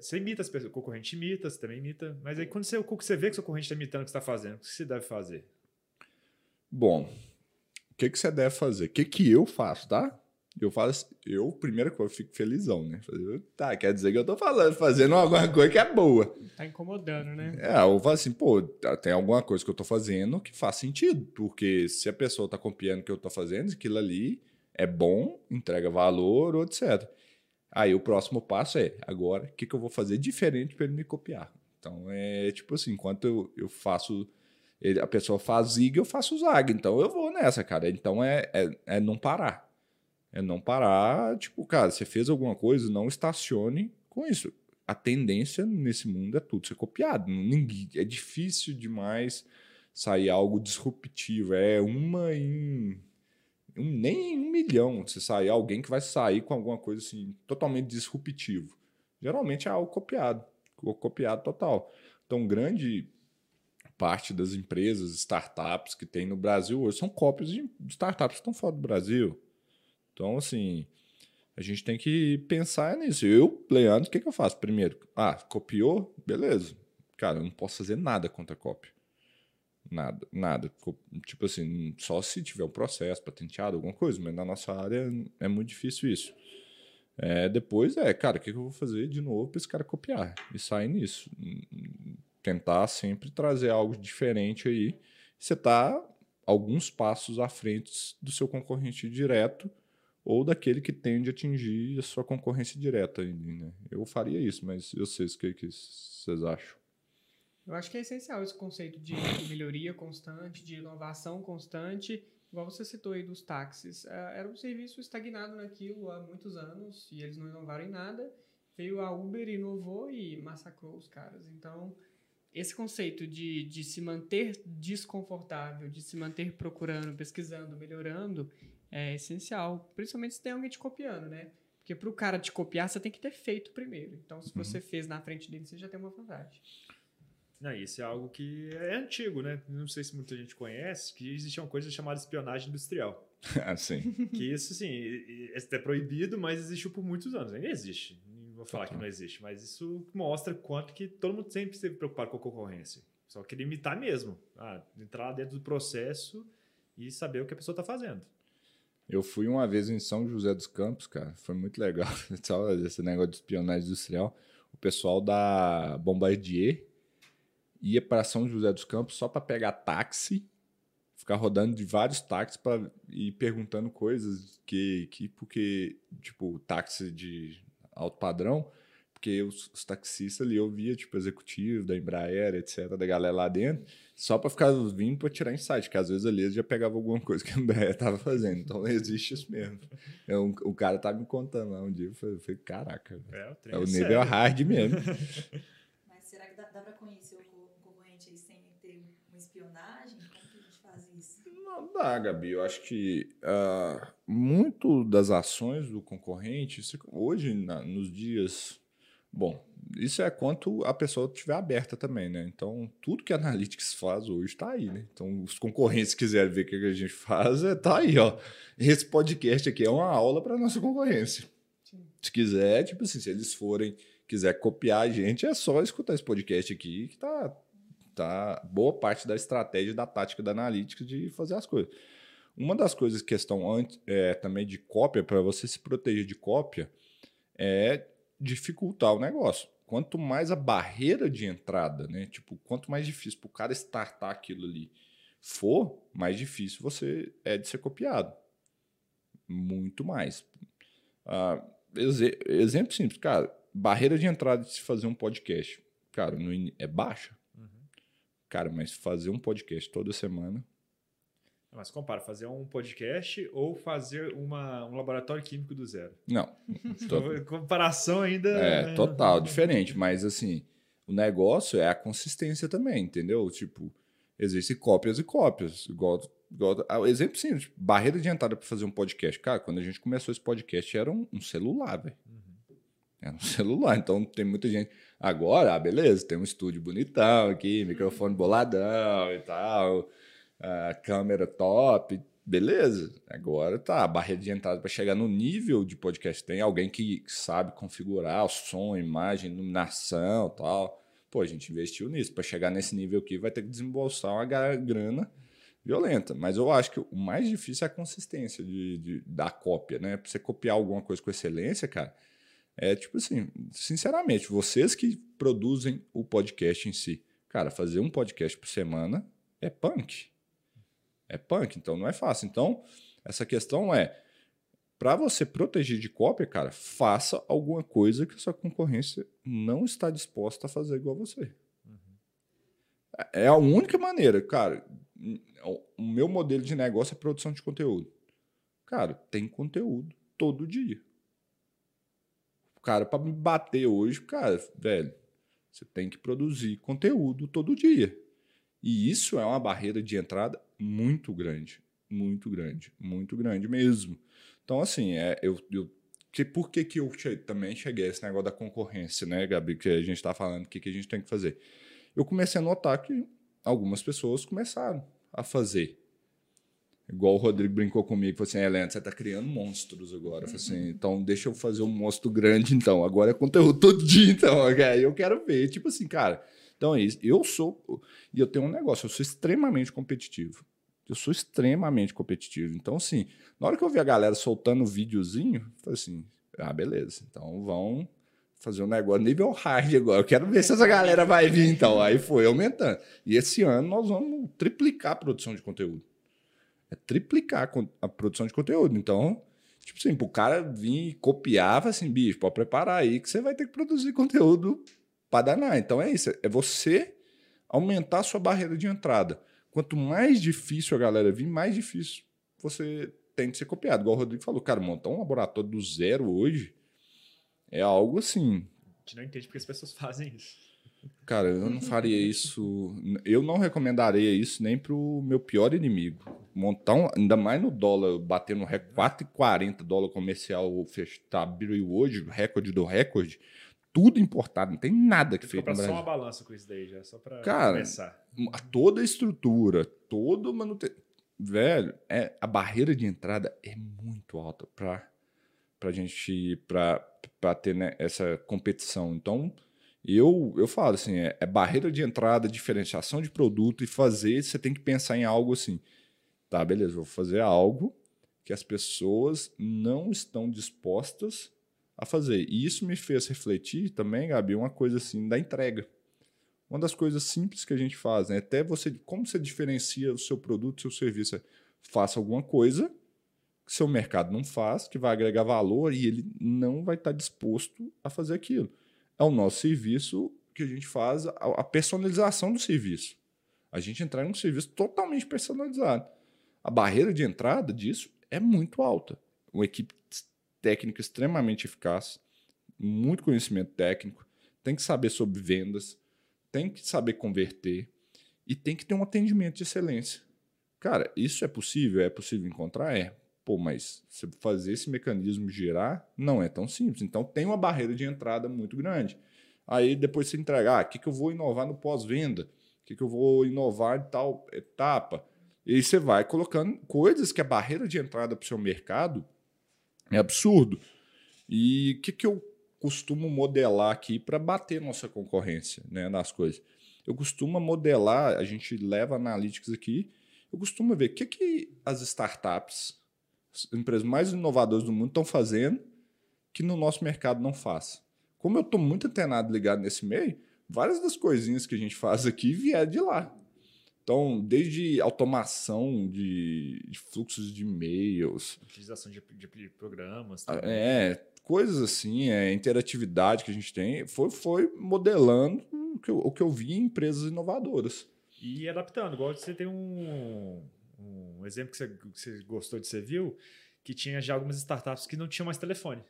Speaker 2: você imita as pessoas, o concorrente imita, você também imita, mas aí quando você, você vê que o seu concorrente está imitando o que você está fazendo, o que você deve fazer?
Speaker 1: Bom, o que, que você deve fazer? O que, que eu faço, tá? Eu falo assim, eu, primeira coisa, eu fico felizão, né? Tá, quer dizer que eu tô falando, fazendo alguma coisa que é boa.
Speaker 4: Tá incomodando, né?
Speaker 1: É, eu falo assim, pô, tem alguma coisa que eu tô fazendo que faz sentido. Porque se a pessoa tá copiando o que eu tô fazendo, aquilo ali é bom, entrega valor, etc. Aí o próximo passo é, agora, o que, que eu vou fazer diferente para ele me copiar? Então, é tipo assim, enquanto eu, eu faço ele, a pessoa faz zig, eu faço zag. Então eu vou nessa, cara. Então é, é, é não parar. É não parar, tipo, cara, você fez alguma coisa, não estacione com isso. A tendência nesse mundo é tudo ser copiado. Ninguém, é difícil demais sair algo disruptivo. É uma em. Nem em um milhão se sair alguém que vai sair com alguma coisa assim, totalmente disruptivo. Geralmente é algo copiado, copiado total. Então, grande parte das empresas, startups que tem no Brasil hoje são cópias de startups que estão fora do Brasil. Então, assim, a gente tem que pensar nisso. Eu, Leandro, o que, que eu faço? Primeiro, ah, copiou? Beleza. Cara, eu não posso fazer nada contra a cópia. Nada, nada. Tipo assim, só se tiver um processo patenteado, alguma coisa, mas na nossa área é muito difícil isso. É, depois é, cara, o que, eu vou fazer de novo para esse cara copiar? E sair nisso. Tentar sempre trazer algo diferente aí. Você está alguns passos à frente do seu concorrente direto ou daquele que tende a atingir a sua concorrência direta. Né? Eu faria isso, mas eu sei o que, que vocês acham.
Speaker 4: Eu acho que é essencial esse conceito de melhoria constante, de inovação constante. Igual você citou aí dos táxis. É, era um serviço estagnado naquilo há muitos anos e eles não inovaram em nada. Veio a Uber, inovou e massacrou os caras. Então, esse conceito de, de se manter desconfortável, de se manter procurando, pesquisando, melhorando, é essencial. Principalmente se tem alguém te copiando, né? Porque para o cara te copiar, você tem que ter feito primeiro. Então, se você uhum. fez na frente dele, você já tem uma vantagem.
Speaker 2: Não, isso é algo que é antigo, né? Não sei se muita gente conhece, que existe uma coisa chamada espionagem industrial.
Speaker 1: assim.
Speaker 2: Que isso, e- é proibido, mas existiu por muitos anos. Ainda existe. Não vou falar que não existe, mas isso mostra quanto que todo mundo sempre esteve preocupado com a concorrência. Só queria imitar mesmo. Ah, entrar lá dentro do processo e saber o que a pessoa está fazendo.
Speaker 1: Eu fui uma vez em São José dos Campos, cara. Foi muito legal. Esse negócio de espionagem industrial. O pessoal da Bombardier ia para São José dos Campos só para pegar táxi, ficar rodando de vários táxis para ir perguntando coisas que, que porque tipo táxi de alto padrão, porque os, os taxistas ali eu via tipo executivo da Embraer, etc, da galera lá dentro, só para ficar vindo para tirar insight, que às vezes ali eles já pegavam alguma coisa que a Embraer tava fazendo. Então existe isso mesmo. Eu, o cara tava me contando lá um dia, eu falei, caraca.
Speaker 2: É, o, trem
Speaker 1: é o
Speaker 2: é
Speaker 1: nível
Speaker 2: sério.
Speaker 1: hard mesmo.
Speaker 3: Mas será que dá, dá para conhecer o co- o concorrente aí sem ter uma espionagem? Como que a gente faz isso?
Speaker 1: Não dá, Gabi. Eu acho que ah, muito das ações do concorrente, hoje, na- nos dias. Bom, isso é quanto a pessoa estiver aberta também, né? Então, tudo que a Analytics faz hoje está aí, né? Então, os concorrentes quiserem ver o que que a gente faz, é, tá aí, ó. Esse podcast aqui é uma aula para nossa concorrência.
Speaker 4: Sim.
Speaker 1: Se quiser, tipo assim, se eles forem, quiser copiar a gente, é só escutar esse podcast aqui que tá tá boa parte da estratégia da tática da Analytics de fazer as coisas. Uma das coisas, questão antes, é, também de cópia, para você se proteger de cópia, é dificultar o negócio. Quanto mais a barreira de entrada, né? Tipo, quanto mais difícil para o cara startar aquilo ali for, mais difícil você é de ser copiado. Muito mais. Ah, exe- exemplo simples, cara, barreira de entrada de se fazer um podcast, cara, in- é baixa. Cara, mas fazer um podcast toda semana.
Speaker 2: Mas compara, fazer um podcast ou fazer uma, um laboratório químico do zero.
Speaker 1: Não. to-
Speaker 2: comparação ainda.
Speaker 1: é, total, diferente. Mas assim, o negócio é a consistência também, entendeu? Tipo, existem cópias e cópias. Igual, igual ah, exemplo simples, barreira de entrada para fazer um podcast. Cara, quando a gente começou esse podcast, era um, um celular, velho. Era um celular. Então tem muita gente. Agora, ah, beleza, tem um estúdio bonitão aqui, microfone boladão e tal, a câmera top, beleza. Agora tá, a barreira de entrada para chegar no nível de podcast tem alguém que sabe configurar o som, imagem, iluminação e tal. Pô, a gente investiu nisso. Para chegar nesse nível aqui, vai ter que desembolsar uma gra- grana violenta. Mas eu acho que o mais difícil é a consistência de, de- da cópia, né? Pra você copiar alguma coisa com excelência, cara, é tipo assim, sinceramente, vocês que produzem o podcast em si, cara, fazer um podcast por semana é punk. É punk, então não é fácil. Então, essa questão é para você proteger de cópia, cara, faça alguma coisa que a sua concorrência não está disposta a fazer igual você. É a única maneira, cara. O meu modelo de negócio é produção de conteúdo. Cara, tem conteúdo todo dia. Cara, para me bater hoje, cara, velho, você tem que produzir conteúdo todo dia. E isso é uma barreira de entrada muito grande. Muito grande. Muito grande mesmo. Então, assim, é, eu, eu que, por que, que eu che- também cheguei a esse negócio da concorrência, né, Gabi? Que a gente está falando, o que, que a gente tem que fazer. Eu comecei a notar que algumas pessoas começaram a fazer. Igual o Rodrigo brincou comigo, falou assim, Helena, você está criando monstros agora. Eu falei assim, então deixa eu fazer um monstro grande, então. Agora é conteúdo todo dia, então. Aí eu quero ver. Tipo assim, cara. Então é isso. Eu sou. E eu tenho um negócio, eu sou extremamente competitivo. Eu sou extremamente competitivo. Então, assim, na hora que eu vi a galera soltando videozinho, eu falei assim: ah, beleza. Então vão fazer um negócio nível hard agora. Eu quero ver se essa galera vai vir, então. Aí foi aumentando. E esse ano nós vamos triplicar a produção de conteúdo. É triplicar a produção de conteúdo. Então, tipo assim, pro cara vir e copiar, fala assim, bicho, pode preparar aí que você vai ter que produzir conteúdo para danar. Então é isso. É você aumentar a sua barreira de entrada. Quanto mais difícil a galera vir, mais difícil você tem de ser copiado. Igual o Rodrigo falou, cara, montar um laboratório do zero hoje é algo assim.
Speaker 2: A gente não entende porque as pessoas fazem isso.
Speaker 1: Cara, eu não faria isso. Eu não recomendaria isso nem pro meu pior inimigo. Montar um, ainda mais no dólar, bater no recorde 4,40 dólar comercial, tá, abriu hoje, recorde do recorde. tudo importado, não tem nada que feito no
Speaker 2: só
Speaker 1: Brasil.
Speaker 2: uma balança com isso daí, já, só pra
Speaker 1: Cara,
Speaker 2: começar.
Speaker 1: Toda a estrutura, todo manutenção. Velho, é, a barreira de entrada é muito alta para a gente pra, pra ter né, essa competição. Então, eu, eu falo assim: é, é barreira de entrada, diferenciação de produto e fazer. Você tem que pensar em algo assim. Tá, beleza, vou fazer algo que as pessoas não estão dispostas a fazer. E isso me fez refletir também, Gabi, uma coisa assim da entrega. Uma das coisas simples que a gente faz, né? Até você, como você diferencia o seu produto, o seu serviço, faça alguma coisa que seu mercado não faz, que vai agregar valor e ele não vai estar disposto a fazer aquilo. É o nosso serviço que a gente faz, a, a personalização do serviço. A gente entrar em um serviço totalmente personalizado. A barreira de entrada disso é muito alta. Uma equipe técnica extremamente eficaz, muito conhecimento técnico, tem que saber sobre vendas, tem que saber converter e tem que ter um atendimento de excelência. Cara, isso é possível? É possível encontrar? É. Pô, mas você fazer esse mecanismo girar não é tão simples. Então tem uma barreira de entrada muito grande. Aí depois você entregar, ah, o que, que eu vou inovar no pós-venda? O que, que eu vou inovar em tal etapa? E você vai colocando coisas que a barreira de entrada para o seu mercado é absurdo. E o que, que eu costumo modelar aqui para bater nossa concorrência né, nas coisas? Eu costumo modelar, a gente leva analytics aqui, eu costumo ver o que, que as startups, as empresas mais inovadoras do mundo estão fazendo que no nosso mercado não faz. Como eu estou muito antenado ligado nesse meio, várias das coisinhas que a gente faz aqui vieram de lá. Então, desde automação de, de fluxos de e-mails.
Speaker 2: Utilização de, de, de programas.
Speaker 1: Também. É, coisas assim, é, interatividade que a gente tem, foi, foi modelando o que, eu, o que eu vi em empresas inovadoras.
Speaker 2: E adaptando, igual você tem um, um exemplo que você, que você gostou de você viu, que tinha já algumas startups que não tinham mais telefone.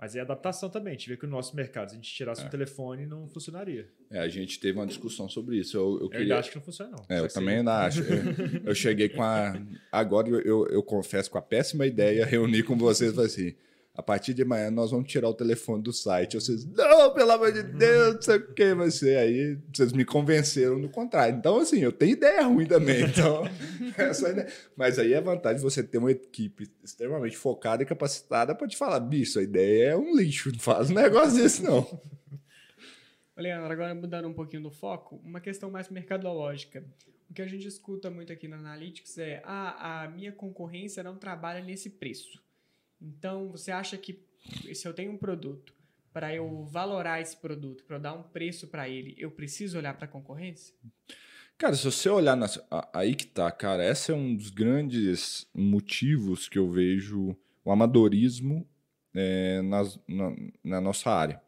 Speaker 2: Mas é adaptação também. A gente vê que o nosso mercado, se a gente tirasse é. um telefone, não funcionaria.
Speaker 1: É, a gente teve uma discussão sobre isso. Eu, eu,
Speaker 2: eu
Speaker 1: queria...
Speaker 2: acho que não funciona, não.
Speaker 1: É, eu também ainda acho. Eu, eu, cheguei com a. Agora eu, eu, confesso com a péssima ideia, reunir com vocês e falei assim: a partir de amanhã nós vamos tirar o telefone do site. Vocês, não, pelo amor de Deus, não sei o que vai ser. Aí vocês me convenceram do contrário. Então, assim, eu tenho ideia ruim também. Então. Mas aí é a vantagem de você ter uma equipe extremamente focada e capacitada para te falar, bicho, a ideia é um lixo, não faz um negócio desse, não.
Speaker 4: Leandro, agora mudando um pouquinho do foco, uma questão mais mercadológica. O que a gente escuta muito aqui na Analytics é: ah, a minha concorrência não trabalha nesse preço. Então, você acha que se eu tenho um produto, para eu valorar esse produto, para eu dar um preço para ele, eu preciso olhar para a concorrência?
Speaker 1: Cara, se você olhar na, aí que tá, cara, esse é um dos grandes motivos que eu vejo o amadorismo é, nas, na, na nossa área.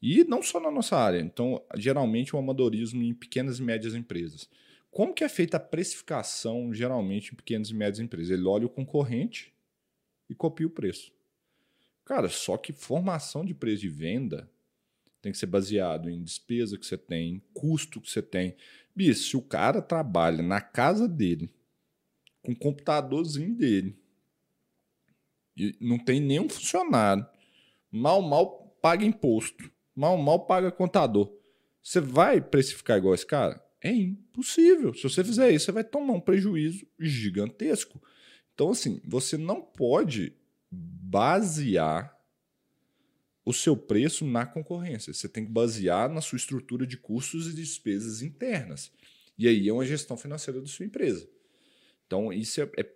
Speaker 1: E não só na nossa área. Então, geralmente o amadorismo em pequenas e médias empresas. Como que é feita a precificação, geralmente, em pequenas e médias empresas? Ele olha o concorrente e copia o preço. Cara, só que formação de preço de venda tem que ser baseado em despesa que você tem, custo que você tem. Bicho, se o cara trabalha na casa dele, com o computadorzinho dele, e não tem nenhum funcionário, mal, mal paga imposto, mal, mal paga contador, você vai precificar igual esse cara? É impossível. Se você fizer isso, você vai tomar um prejuízo gigantesco. Então, assim, você não pode basear o seu preço na concorrência. Você tem que basear na sua estrutura de custos e despesas internas. E aí é uma gestão financeira da sua empresa. Então, isso é, é,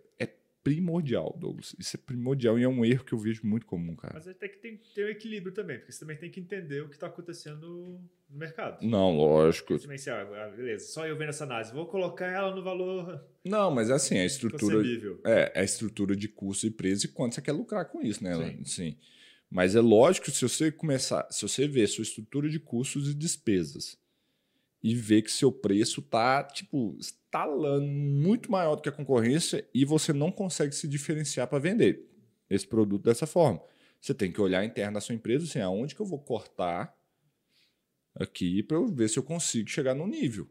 Speaker 1: primordial, Douglas. Isso é primordial e é um erro que eu vejo muito comum, cara.
Speaker 2: Mas aí tem que ter, um equilíbrio também, porque você também tem que entender o que está acontecendo no mercado.
Speaker 1: Não, lógico.
Speaker 2: Também, assim, ah, beleza, só eu vendo essa análise, vou colocar ela no valor.
Speaker 1: Não, mas é assim, a estrutura. É, é a estrutura de custo e preço e quanto você quer lucrar com isso, né? Sim. Sim. Mas é lógico, se você começar, se você ver sua estrutura de custos e despesas e ver que seu preço tá, tipo, estalando muito maior do que a concorrência e você não consegue se diferenciar para vender esse produto dessa forma. Você tem que olhar interno da sua empresa, assim, aonde que eu vou cortar aqui para eu ver se eu consigo chegar no nível.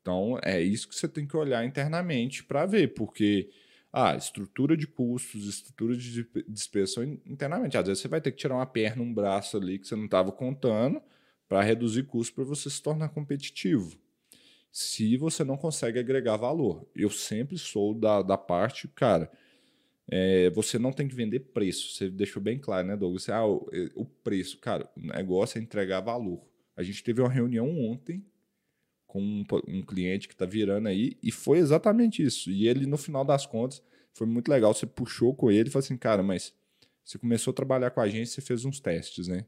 Speaker 1: Então, é isso que você tem que olhar internamente para ver, porque Ah, estrutura de custos, estrutura de dispersão internamente. Às vezes você vai ter que tirar uma perna, um braço ali que você não estava contando para reduzir custos para você se tornar competitivo. Se você não consegue agregar valor. Eu sempre sou da, da parte, cara, é, você não tem que vender preço. Você deixou bem claro, né, Douglas? ah, o, o preço, cara, o negócio é entregar valor. A gente teve uma reunião ontem com um, um cliente que está virando aí, e foi exatamente isso. E ele, no final das contas, foi muito legal. Você puxou com ele e falou assim, cara, mas você começou a trabalhar com a gente, você fez uns testes, né?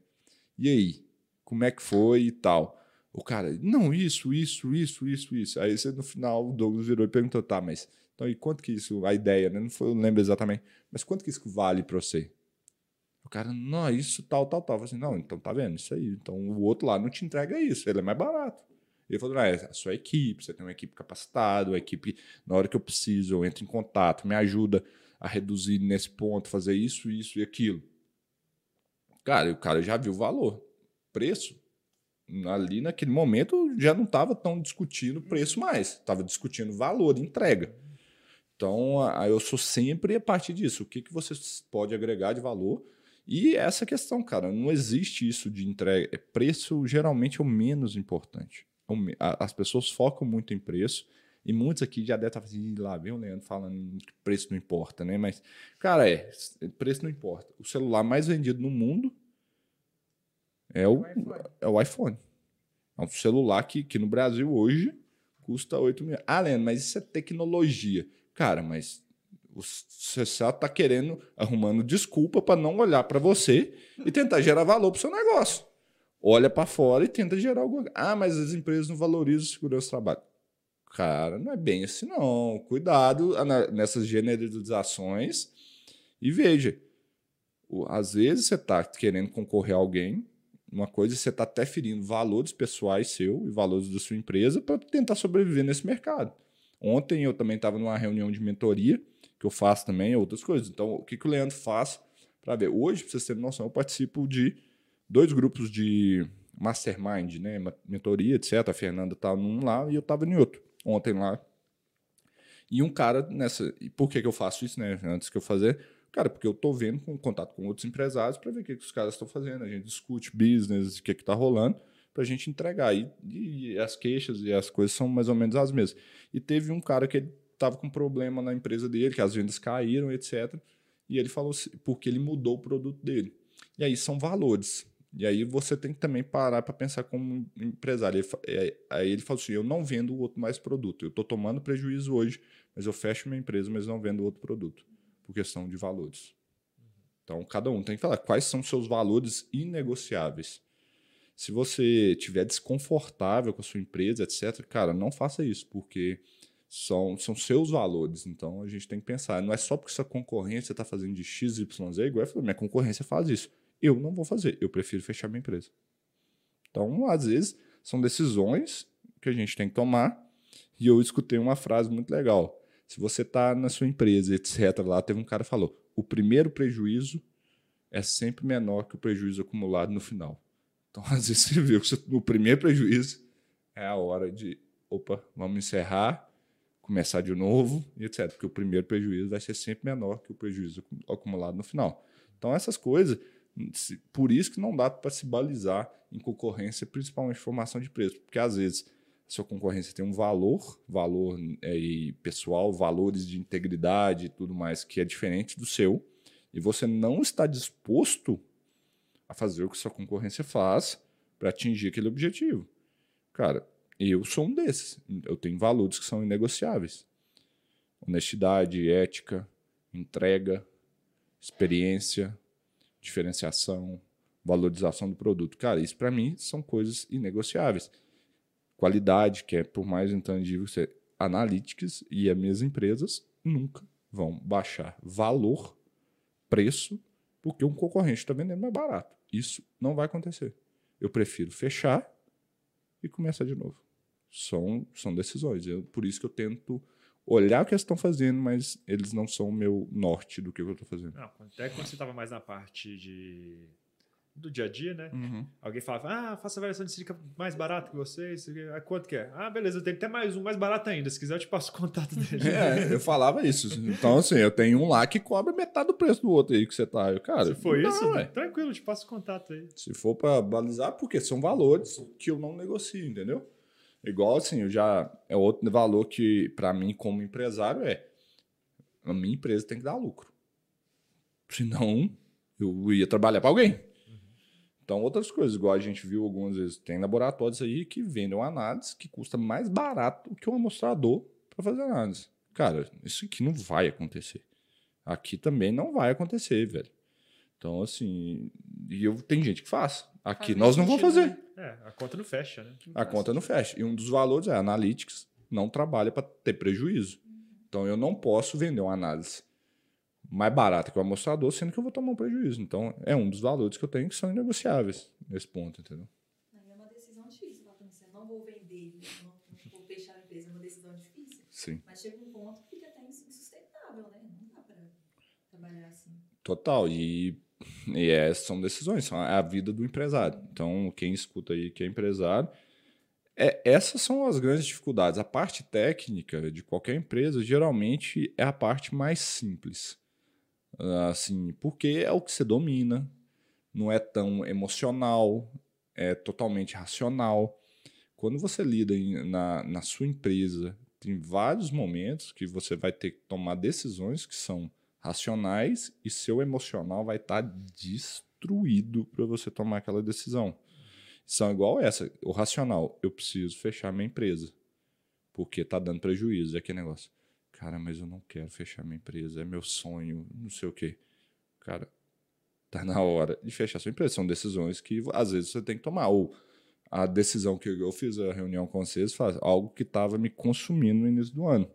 Speaker 1: E aí? Como é que foi e tal? O cara, não, isso, isso, isso, isso, isso. Aí você, no final, o Douglas virou e perguntou, tá, mas então e quanto que isso, a ideia, né? Não, foi, não lembro exatamente, mas quanto que isso vale para você? O cara, não, isso, tal, tal, tal. Eu falei assim, não, então tá vendo, isso aí. Então o outro lá não te entrega isso, ele é mais barato. Ele falou, ah, é a sua equipe, você tem uma equipe capacitada, uma equipe, na hora que eu preciso, eu entro em contato, me ajuda a reduzir nesse ponto, fazer isso, isso e aquilo. Cara, o cara já viu o valor. Preço, ali naquele momento, já não estava tão discutindo preço mais, estava discutindo valor, entrega. Então, eu sou sempre a partir disso. O que, que você pode agregar de valor? E essa questão, cara, não existe isso de entrega. É, preço geralmente é o menos importante as pessoas focam muito em preço. E muitos aqui já devem estar assim, lá, o Leandro falando que preço não importa, né? Mas, cara, é, preço não importa. O celular mais vendido no mundo é o, é o iPhone. É um celular que, que no Brasil hoje custa 8 mil. Ah, Leandro, mas isso é tecnologia. Cara, mas você só está querendo, arrumando desculpa para não olhar para você e tentar gerar valor para o seu negócio olha para fora e tenta gerar alguma Ah, mas as empresas não valorizam segurança do trabalho. Cara, não é bem assim, não. Cuidado nessas generalizações e veja. Às vezes você está querendo concorrer a alguém, uma coisa você está até ferindo valores pessoais seu e valores da sua empresa para tentar sobreviver nesse mercado. Ontem eu também estava numa reunião de mentoria, que eu faço também, outras coisas. Então, o que, que o Leandro faz para ver? Hoje, para vocês terem noção, eu participo de dois grupos de mastermind, né, mentoria, etc. A Fernanda estava num lá e eu estava em outro, ontem lá. E um cara nessa. E por que, que eu faço isso, né? Antes que eu fazer. Cara, porque eu estou vendo com contato com outros empresários para ver o que, que os caras estão fazendo. A gente discute business, o que está rolando, para a gente entregar. E, e, as queixas e as coisas são mais ou menos as mesmas. E teve um cara que estava com problema na empresa dele, que as vendas caíram, etc. E ele falou assim, porque ele mudou o produto dele. E aí são valores. E aí você tem que também parar para pensar como empresário. Ele, é, aí ele falou assim: eu não vendo o outro mais produto. Eu estou tomando prejuízo hoje, mas eu fecho minha empresa, mas não vendo outro produto, por questão de valores. Então, cada um tem que falar quais são seus valores inegociáveis. Se você estiver desconfortável com a sua empresa, etc., cara, não faça isso, porque são, são seus valores. Então, a gente tem que pensar. Não é só porque sua concorrência está fazendo de X, Y, Z, igual eu falei, minha concorrência faz isso eu não vou fazer, eu prefiro fechar minha empresa. Então, às vezes, são decisões que a gente tem que tomar. E eu escutei uma frase muito legal. Se você está na sua empresa, etc., lá teve um cara que falou: o primeiro prejuízo é sempre menor que o prejuízo acumulado no final. Então, às vezes, você viu que o primeiro prejuízo é a hora de, opa, vamos encerrar, começar de novo, etc. Porque o primeiro prejuízo vai ser sempre menor que o prejuízo acumulado no final. Então, essas coisas por isso que não dá para se balizar em concorrência, principalmente formação de preço, porque às vezes sua concorrência tem um valor, valor é, pessoal, valores de integridade e tudo mais que é diferente do seu, e você não está disposto a fazer o que sua concorrência faz para atingir aquele objetivo. Cara, eu sou um desses. Eu tenho valores que são inegociáveis. Honestidade, ética, entrega, experiência, diferenciação, valorização do produto. Cara, isso para mim são coisas inegociáveis. Qualidade, que é por mais intangível que seja, analytics e as minhas empresas nunca vão baixar valor, preço, porque um concorrente está vendendo mais barato. Isso não vai acontecer. Eu prefiro fechar e começar de novo. São, são decisões. Eu, por isso que eu tento olhar o que eles estão fazendo, mas eles não são o meu norte do que eu estou fazendo. Não,
Speaker 2: até quando você estava mais na parte de do dia a dia, né?
Speaker 1: Uhum.
Speaker 2: Alguém falava, ah, faça a variação de sílica mais barata que vocês. Quanto que é? Ah, beleza, eu tenho até mais um mais barato ainda. Se quiser, eu te passo o contato dele.
Speaker 1: É, eu falava isso. Então, assim, eu tenho um lá que cobra metade do preço do outro aí que você tá. Eu, cara,
Speaker 2: Se for isso,
Speaker 1: ué.
Speaker 2: tranquilo, eu te passo o contato aí.
Speaker 1: Se for pra balizar, porque são valores que eu não negocio, entendeu? Igual assim, eu já. É outro valor que, pra mim, como empresário, é. A minha empresa tem que dar lucro. Senão, eu ia trabalhar pra alguém. Então, outras coisas, igual a gente viu algumas vezes, tem laboratórios aí que vendem uma análise que custa mais barato que um amostrador para fazer análise. Cara, isso aqui não vai acontecer. Aqui também não vai acontecer, velho. Então, assim, e eu, tem gente que faz. Aqui nós não vamos fazer.
Speaker 4: né?
Speaker 2: É, a conta não fecha, né?
Speaker 1: A conta não fecha. E um dos valores é Analytics não trabalha para ter prejuízo. Então eu não posso vender uma análise mais barata que o amostrador, sendo que eu vou tomar um prejuízo. Então é um dos valores que eu tenho que são inegociáveis nesse ponto, entendeu?
Speaker 3: É uma decisão difícil. Pra você, não vou vender, não, não vou fechar a empresa. É uma decisão difícil.
Speaker 1: Sim.
Speaker 3: Mas chega um ponto que fica até insustentável, né? Não dá pra trabalhar assim.
Speaker 1: Total. E, e é, são decisões, são a vida do empresário. Então, quem escuta aí que é empresário, é, essas são as grandes dificuldades. A parte técnica de qualquer empresa, geralmente, é a parte mais simples. Assim, porque é o que você domina, não é tão emocional, é totalmente racional. Quando você lida na, na sua empresa, tem vários momentos que você vai ter que tomar decisões que são racionais e seu emocional vai estar destruído para você tomar aquela decisão. São igual essa, o racional, eu preciso fechar minha empresa porque tá dando prejuízo, é aquele negócio. Cara, mas eu não quero fechar minha empresa, é meu sonho, não sei o quê. Cara, tá na hora de fechar sua empresa. São decisões que às vezes você tem que tomar. Ou a decisão que eu fiz a reunião com vocês faz algo que estava me consumindo no início do ano.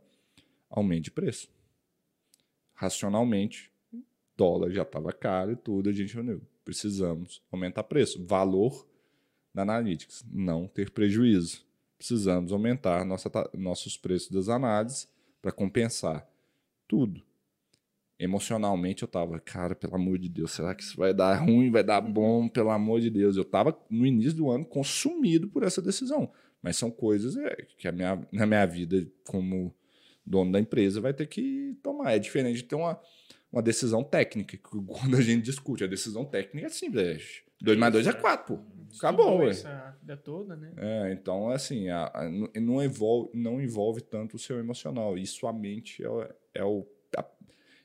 Speaker 1: Aumente preço. Racionalmente, dólar já estava caro e tudo, a gente reuniu. Precisamos aumentar preço. Valor da Analytics, não ter prejuízo. Precisamos aumentar nossa, nossos preços das análises para compensar tudo. Emocionalmente eu tava, cara, pelo amor de Deus, será que isso vai dar ruim, vai dar bom, pelo amor de Deus. Eu tava no início do ano consumido por essa decisão. Mas são coisas é, que a minha, na minha vida como dono da empresa vai ter que tomar. É diferente de ter uma, uma decisão técnica, que quando a gente discute, a decisão técnica é simples. 2 mais 2 é 4, pô. Acabou, ué.
Speaker 4: isso a vida toda, né?
Speaker 1: É, então, assim, a- a- não- envolve, não envolve tanto o seu emocional. E sua mente é, o- é o, a-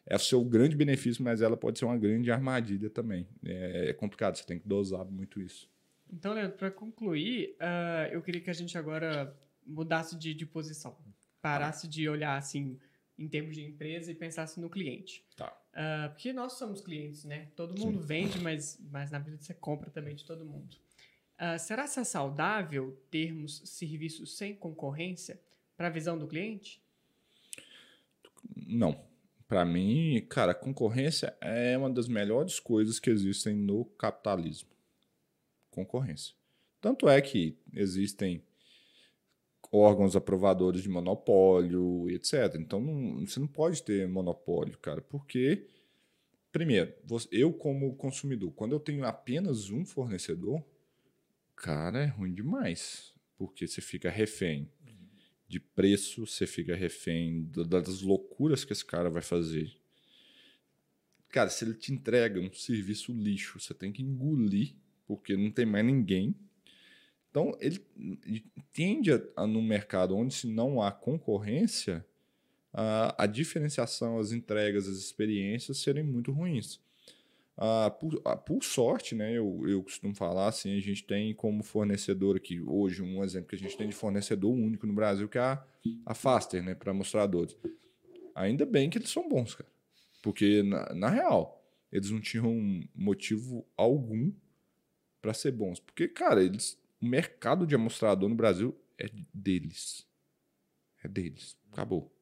Speaker 1: é o seu grande benefício, mas ela pode ser uma grande armadilha também. É, é complicado, você tem que dosar muito isso.
Speaker 4: Então, Leandro, para concluir, ah, eu queria que a gente agora mudasse de, de posição. Parasse de olhar assim em termos de empresa e pensasse no cliente.
Speaker 1: Tá.
Speaker 4: Ah, porque nós somos clientes, né? Todo mundo vende, mas, mas na vida você compra também de todo mundo. Ah, será que é saudável termos serviços sem concorrência para a visão do cliente?
Speaker 1: Não. Para mim, cara, concorrência é uma das melhores coisas que existem no capitalismo. Concorrência. Tanto é que existem órgãos aprovadores de monopólio, etc. Então, não- você não pode ter monopólio, cara, porque, primeiro, eu como consumidor, quando eu tenho apenas um fornecedor, cara, é ruim demais, porque você fica refém de preço, você fica refém das loucuras que esse cara vai fazer. Cara, se ele te entrega um serviço lixo, você tem que engolir, porque não tem mais ninguém. Então, ele tende a, a num mercado onde se não há concorrência, a, a diferenciação, as entregas, as experiências serem muito ruins. Ah, por, ah, por sorte, né, eu, eu costumo falar assim, a gente tem como fornecedor aqui, hoje, um exemplo que a gente tem de fornecedor único no Brasil, que é a, a Faster, né, para mostradores. Ainda bem que eles são bons, cara. Porque, na, na real, eles não tinham motivo algum para ser bons. Porque, cara, eles, o mercado de amostrador no Brasil é deles. É deles. Acabou.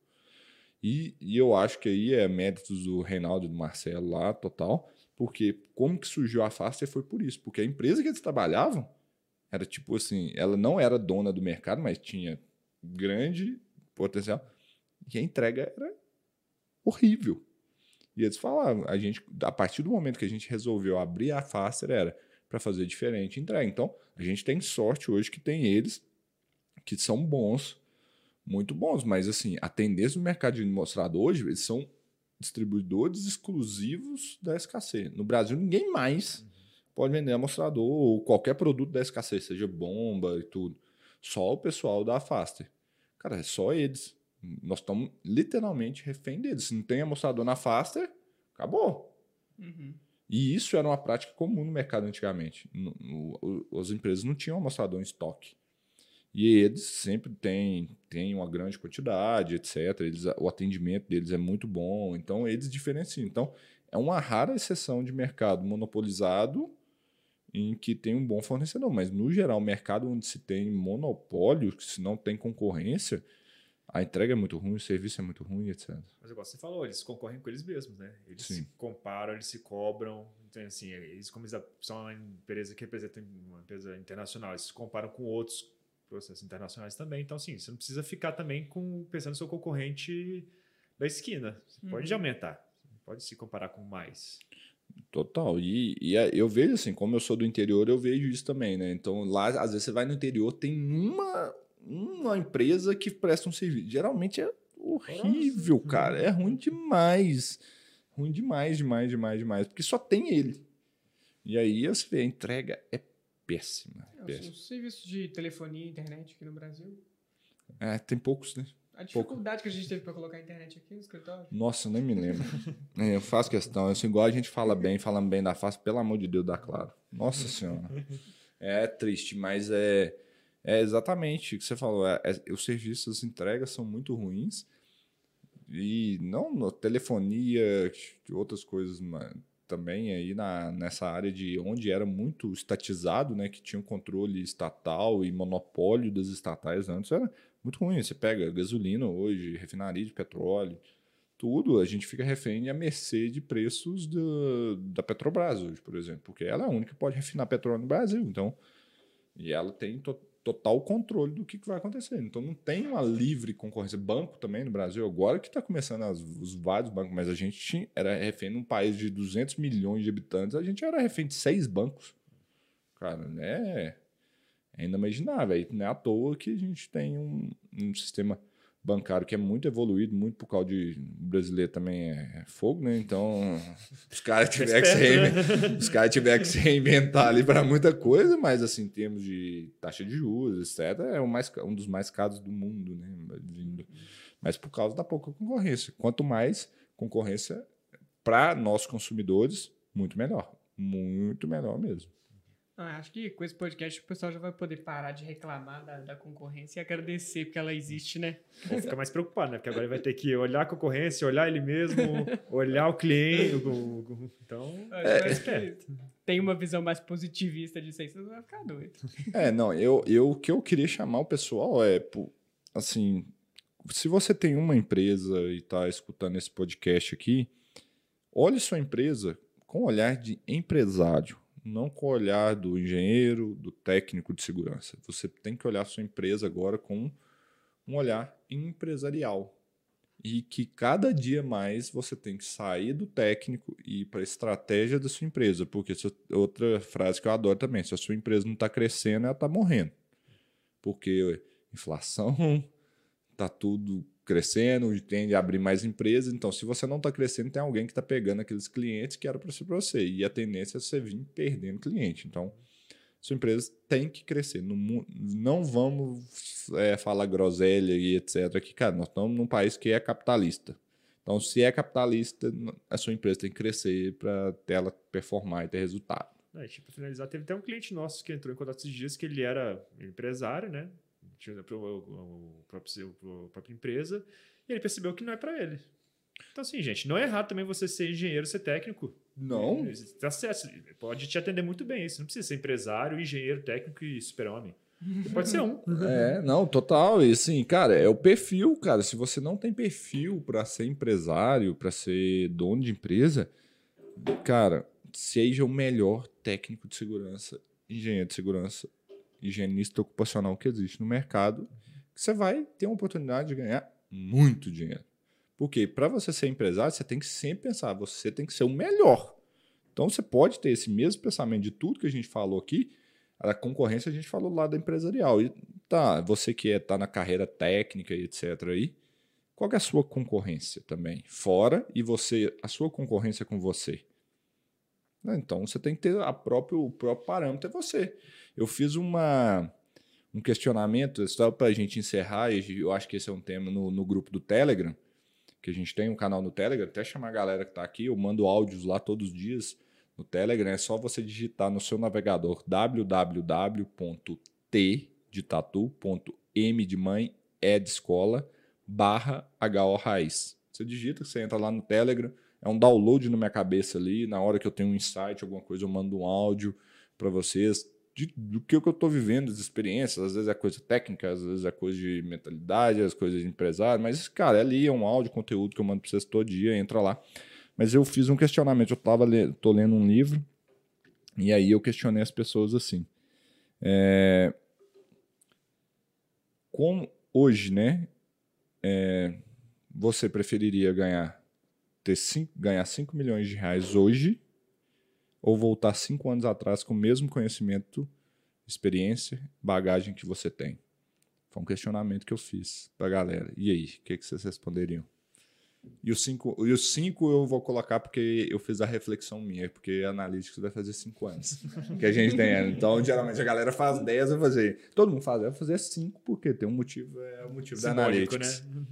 Speaker 1: E, e eu acho que aí é méritos do Reinaldo e do Marcelo lá, total. Porque como que surgiu a Faster foi por isso. Porque a empresa que eles trabalhavam era tipo assim, ela não era dona do mercado, mas tinha grande potencial. E a entrega era horrível. E eles falavam, a gente, a partir do momento que a gente resolveu abrir a Faster, era para fazer diferente e entrega. Então, a gente tem sorte hoje que tem eles que são bons, muito bons, mas assim, a tendência do mercado de mostrador hoje, eles são distribuidores exclusivos da SKC. No Brasil, ninguém mais pode vender amostrador ou qualquer produto da SKC, seja bomba e tudo. Só o pessoal da Faster. Cara, é só eles. Nós estamos literalmente refém deles. Se não tem amostrador na Faster, acabou.
Speaker 4: Uhum.
Speaker 1: E isso era uma prática comum no mercado antigamente. As empresas não tinham amostrador em estoque. E eles sempre têm, têm uma grande quantidade, etc. Eles, o atendimento deles é muito bom, então eles diferenciam. Então, é uma rara exceção de mercado monopolizado em que tem um bom fornecedor. Mas, no geral, mercado onde se tem monopólio, que se não tem concorrência, a entrega é muito ruim, o serviço é muito ruim, etc.
Speaker 2: Mas igual você falou, eles concorrem com eles mesmos, né? Eles
Speaker 1: Sim.
Speaker 2: se comparam, eles se cobram. Então, assim, eles, como eles são uma empresa que representa uma empresa internacional, eles se comparam com outros processos internacionais também. Então, assim, você não precisa ficar também com, pensando no seu concorrente da esquina. Você pode
Speaker 4: Uhum.
Speaker 2: aumentar, você pode se comparar com mais.
Speaker 1: Total. E, e é- eu vejo assim, como eu sou do interior, eu vejo isso também, né? Então, lá, às vezes, você vai no interior, tem uma, uma empresa que presta um serviço. Geralmente é horrível,
Speaker 2: Nossa.
Speaker 1: cara. É ruim demais. Ruim demais, demais, demais, demais. Porque só tem ele. E aí você vê, a entrega é péssima.
Speaker 4: É,
Speaker 1: péssima.
Speaker 4: Os serviços de telefonia e internet aqui no Brasil.
Speaker 1: É, tem poucos, né?
Speaker 4: A dificuldade que a gente teve para colocar a internet aqui no escritório.
Speaker 1: Nossa, nem me lembro. É, eu faço questão. Assim, igual a gente fala bem, falando bem da face, pelo amor de Deus, dá claro. Nossa Senhora. É triste, mas é, é exatamente o que você falou. É, é- os serviços, as entregas são muito ruins. E não telefonia, outras coisas também aí na, nessa área de onde era muito estatizado, né? Que tinha um controle estatal e monopólio das estatais antes, era muito ruim. Você pega gasolina hoje, refinaria de petróleo, tudo, a gente fica refém à mercê de preços da, da Petrobras hoje, por exemplo, porque ela é a única que pode refinar petróleo no Brasil. Então, e ela tem total controle do que, que vai acontecer. Então, não tem uma livre concorrência. Banco também no Brasil, agora que está começando as- os vários bancos, mas a gente tinha- era refém num país de 200 milhões de habitantes, a gente era refém de seis bancos. Cara, né? É inimaginável. Não é à toa que a gente tem um, um sistema bancário que é muito evoluído, muito por causa de o brasileiro também é fogo, né? Então, os caras tiveram que, os caras tiveram que se reinventar ali para muita coisa, mas assim, em termos de taxa de juros, etc., é o mais, um dos mais caros do mundo, né? Mas por causa da pouca concorrência. Quanto mais concorrência para nós consumidores, muito melhor. Muito melhor mesmo.
Speaker 4: Ah, acho que com esse podcast o pessoal já vai poder parar de reclamar da, da concorrência e agradecer porque ela existe, né?
Speaker 2: Ou fica mais preocupado, né? Porque agora ele vai ter que olhar a concorrência, olhar ele mesmo, olhar o cliente. o- o- o- Então,
Speaker 4: É,
Speaker 2: é esperto.
Speaker 4: tem uma visão mais positivista disso aí, você vai ficar doido.
Speaker 1: É, não, eu, eu, o que eu queria chamar o pessoal é, assim, se você tem uma empresa e está escutando esse podcast aqui, olhe sua empresa com olhar de empresário, não com o olhar do engenheiro, do técnico de segurança. Você tem que olhar sua empresa agora com um olhar empresarial. E que cada dia mais você tem que sair do técnico e ir para a estratégia da sua empresa. Porque outra frase que eu adoro também: se a sua empresa não está crescendo, ela está morrendo. Porque inflação, tá tudo crescendo, tende a abrir mais empresas. Então, se você não está crescendo, tem alguém que está pegando aqueles clientes que era para ser para você. E a tendência é você vir perdendo cliente. Então, sua empresa tem que crescer. Mu- não vamos é, falar groselha e etc. Que, cara, nós estamos num país que é capitalista. Então, se é capitalista, a sua empresa tem que crescer para ela performar e ter resultado.
Speaker 2: Aí, tipo, finalizar, teve até um cliente nosso que entrou em contato esses dias que ele era empresário, né? O, próprio, a própria empresa, e ele percebeu que não é para ele. Então, assim, gente, não é errado também você ser engenheiro, ser técnico.
Speaker 1: Não.
Speaker 2: Tá certo, pode te atender muito bem. Você não precisa ser empresário, engenheiro, técnico e super-homem. Pode ser um.
Speaker 1: É, não, total. E assim, cara, é o perfil, cara. Se você não tem perfil para ser empresário, para ser dono de empresa, cara, seja o melhor técnico de segurança, engenheiro de segurança, higienista ocupacional que existe no mercado, que você vai ter uma oportunidade de ganhar muito dinheiro. Porque para você ser empresário, você tem que sempre pensar, você tem que ser o melhor. Então você pode ter esse mesmo pensamento de tudo que a gente falou aqui. A concorrência a gente falou lá da empresarial. E tá, você que está é, na carreira técnica e etc. aí, qual é a sua concorrência também? Fora e você, a sua concorrência com você. Então você tem que ter a próprio, o próprio parâmetro é você. Eu fiz uma, um questionamento, só para a gente encerrar, e eu acho que esse é um tema no, no grupo do Telegram, que a gente tem um canal no Telegram, até chamar a galera que está aqui, eu mando áudios lá todos os dias no Telegram, é só você digitar no seu navegador www.t de tatu.m de mãe, é de escola, barra HO Raiz. Você digita, você entra lá no Telegram, é um download na minha cabeça ali, na hora que eu tenho um insight, alguma coisa, eu mando um áudio para vocês, de, do que eu estou vivendo, as experiências, às vezes é coisa técnica, às vezes é coisa de mentalidade, as coisas de empresário, mas, cara, é ali é um áudio, conteúdo que eu mando para vocês todo dia, entra lá. Mas eu fiz um questionamento, eu tava le tô lendo um livro, e aí eu questionei as pessoas assim. É, como hoje, né? É, você preferiria ganhar ter cinco, ganhar 5 milhões de reais hoje ou voltar cinco anos atrás com o mesmo conhecimento, experiência, bagagem que você tem? Foi um questionamento que eu fiz para a galera. E aí, o que, que vocês responderiam? E os cinco, e os cinco eu vou colocar porque eu fiz a reflexão minha, porque Analytics vai fazer cinco anos que a gente tem. Então, geralmente a galera faz 10, eu fazer. Todo mundo faz, eu vou fazer cinco, porque tem um motivo, é o motivo Simbólico, da Analytics. Né?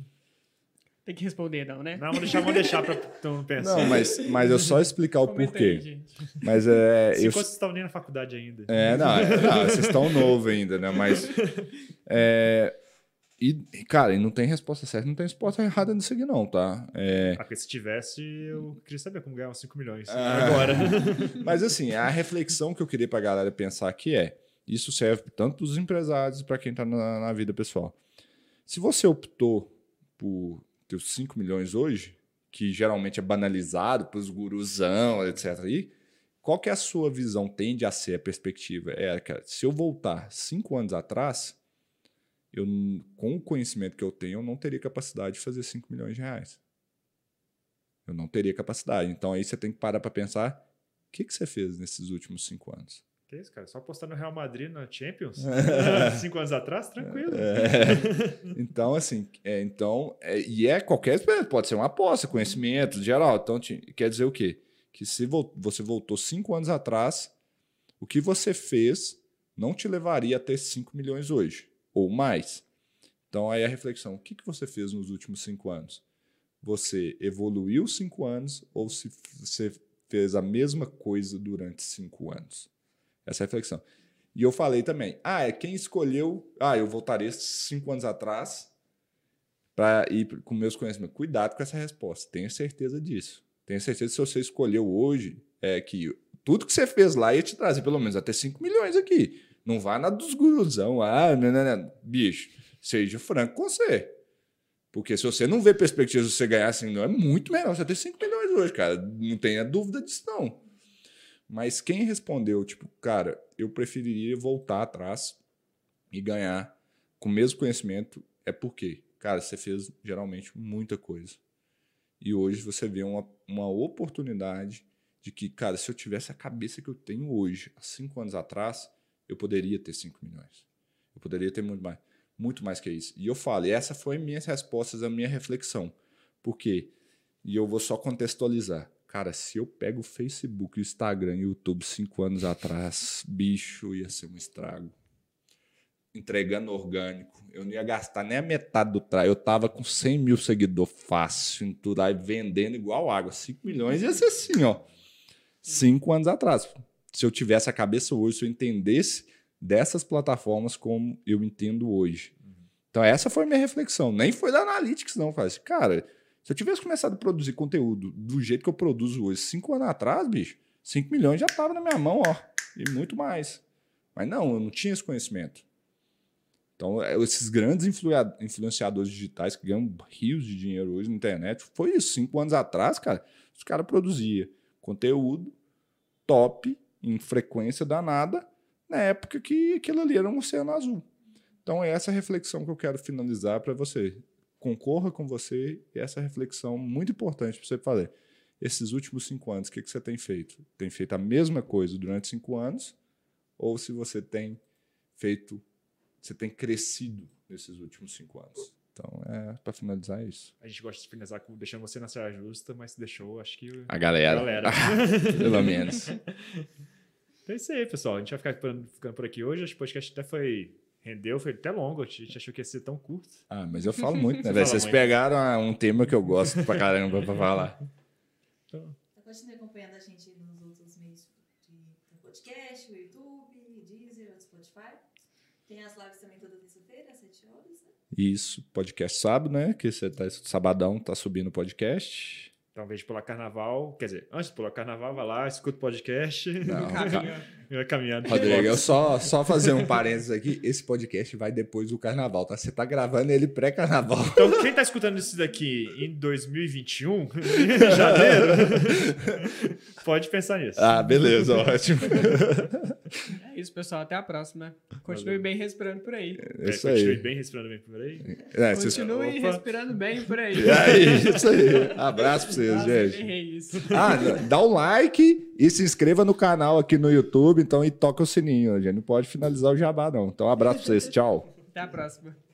Speaker 4: Tem que responder, não, né?
Speaker 2: Não, vamos deixar, vamos deixar para todo mundo pensar.
Speaker 1: Não, mas, mas eu só explicar o porquê. Aí, mas é.
Speaker 2: Se eu... vocês estão nem na faculdade ainda.
Speaker 1: É, não, é, não vocês estão novo ainda, né? Mas. É, e, cara, e não tem resposta certa, não tem resposta errada nisso aqui, não, tá?
Speaker 2: É... Ah, porque se tivesse, eu queria saber como ganhar uns 5 milhões. Ah, agora.
Speaker 1: Mas assim, a reflexão que eu queria pra galera pensar aqui é: isso serve tanto para os empresários para quem tá na, na vida pessoal. Se você optou por ter 5 milhões hoje, que geralmente é banalizado para os guruzão, etc. Aí, qual que é a sua visão? Tende a ser a perspectiva? É, cara, se eu voltar cinco anos atrás, eu, com o conhecimento que eu tenho, eu não teria capacidade de fazer 5 milhões de reais. Eu não teria capacidade. Então aí você tem que parar para pensar: o que, que você fez nesses últimos cinco anos?
Speaker 2: Que isso, cara? Só apostar no Real Madrid na Champions? Cinco anos atrás? Tranquilo.
Speaker 1: É. Então, assim, é, então, é, e é qualquer. Pode ser uma aposta, conhecimento geral. Então, quer dizer o quê? Que se você voltou cinco anos atrás, o que você fez não te levaria a ter 5 milhões hoje, ou mais. Então, aí a reflexão: o que, que você fez nos últimos cinco anos? Você evoluiu cinco anos ou se você fez a mesma coisa durante cinco anos? Essa reflexão. E eu falei também, ah, é quem escolheu. Ah, eu voltaria cinco anos atrás para ir com meus conhecimentos. Cuidado com essa resposta. Tenha certeza disso. Tenha certeza que se você escolheu hoje, é que tudo que você fez lá ia te trazer pelo menos até 5 milhões aqui. Não vá na dos guruzão. Ah, não, não, não. Bicho, seja franco com você. Porque se você não vê perspectiva de você ganhar assim, não é muito melhor você ter 5 milhões hoje, cara. Não tenha dúvida disso, não. Mas quem respondeu, tipo, cara, eu preferiria voltar atrás e ganhar com o mesmo conhecimento, é porque, cara, você fez geralmente muita coisa. E hoje você vê uma, uma oportunidade de que, cara, se eu tivesse a cabeça que eu tenho hoje, há cinco anos atrás, eu poderia ter 5 milhões. Eu poderia ter muito mais. Muito mais que isso. E eu falo, e essa foi minhas respostas, a minha reflexão. Por quê? E eu vou só contextualizar. Cara, se eu pego o Facebook, o Instagram e o YouTube cinco anos atrás, bicho, ia ser um estrago. Entregando orgânico. Eu não ia gastar nem a metade do trabalho. Eu tava com 100 mil seguidores fácil em tudo, aí vendendo igual água. 5 milhões ia ser assim, ó. Cinco anos atrás. Se eu tivesse a cabeça hoje, se eu entendesse dessas plataformas como eu entendo hoje. Então, essa foi minha reflexão. Nem foi da Analytics, não. Faz, cara, se eu tivesse começado a produzir conteúdo do jeito que eu produzo hoje, cinco anos atrás, bicho, 5 milhões já tava na minha mão, ó. E muito mais. Mas não, eu não tinha esse conhecimento. Então, é, esses grandes influenciadores digitais que ganham rios de dinheiro hoje na internet, foi isso. Cinco anos atrás, cara, os caras produziam conteúdo top, em frequência danada, na época que aquilo ali era um oceano azul. Então, é essa reflexão que eu quero finalizar para você concorra com você e essa reflexão muito importante para você fazer. esses últimos cinco anos, o que, que você tem feito? Tem feito a mesma coisa durante cinco anos? Ou se você tem feito, você tem crescido nesses últimos cinco anos? Então, é para finalizar isso.
Speaker 2: A gente gosta de finalizar com deixando você na saia justa, mas deixou, acho que.
Speaker 1: A galera.
Speaker 2: A galera.
Speaker 1: Pelo menos.
Speaker 2: Então é isso aí, pessoal. A gente vai ficar ficando por aqui hoje. Acho que o podcast até foi. Rendeu, foi até longo. A gente achou que ia ser tão curto.
Speaker 1: Ah, mas eu falo muito, né?
Speaker 2: Você
Speaker 1: velho? Vocês
Speaker 2: muito.
Speaker 1: pegaram um tema que eu gosto pra caramba pra falar.
Speaker 2: Então,
Speaker 3: Então, continue acompanhando a gente nos outros meios de podcast, o YouTube, Deezer, o Spotify. Tem as lives também toda terça-feira, às 7 horas, né?
Speaker 1: Isso, podcast sábado, né? Que você tá sabadão, tá subindo o podcast.
Speaker 2: então, vejo pular carnaval. Quer dizer, antes de pular carnaval, vai lá, escuta o podcast.
Speaker 1: Não,
Speaker 4: Caminho.
Speaker 2: vai caminhando.
Speaker 1: Rodrigo, eu só, só fazer um parênteses aqui. Esse podcast vai depois do carnaval, tá? Você tá gravando ele pré-carnaval.
Speaker 2: Então, quem tá escutando isso daqui em 2021, em janeiro, pode pensar nisso.
Speaker 1: Ah, beleza, ótimo.
Speaker 4: É isso, pessoal. Até a próxima. Continue bem respirando por aí.
Speaker 1: É isso
Speaker 2: É, Continue
Speaker 1: aí.
Speaker 2: bem respirando bem por aí.
Speaker 1: É, vocês...
Speaker 4: Continue
Speaker 2: Opa.
Speaker 4: respirando bem por aí.
Speaker 1: Aí, isso aí. Abraço pra vocês,
Speaker 4: Nossa,
Speaker 1: gente.
Speaker 4: isso.
Speaker 1: Ah, dá um like e se inscreva no canal aqui no YouTube, então, e toca o sininho. A gente não pode finalizar o jabá, não. Então, abraço pra vocês. Tchau.
Speaker 4: Até a próxima.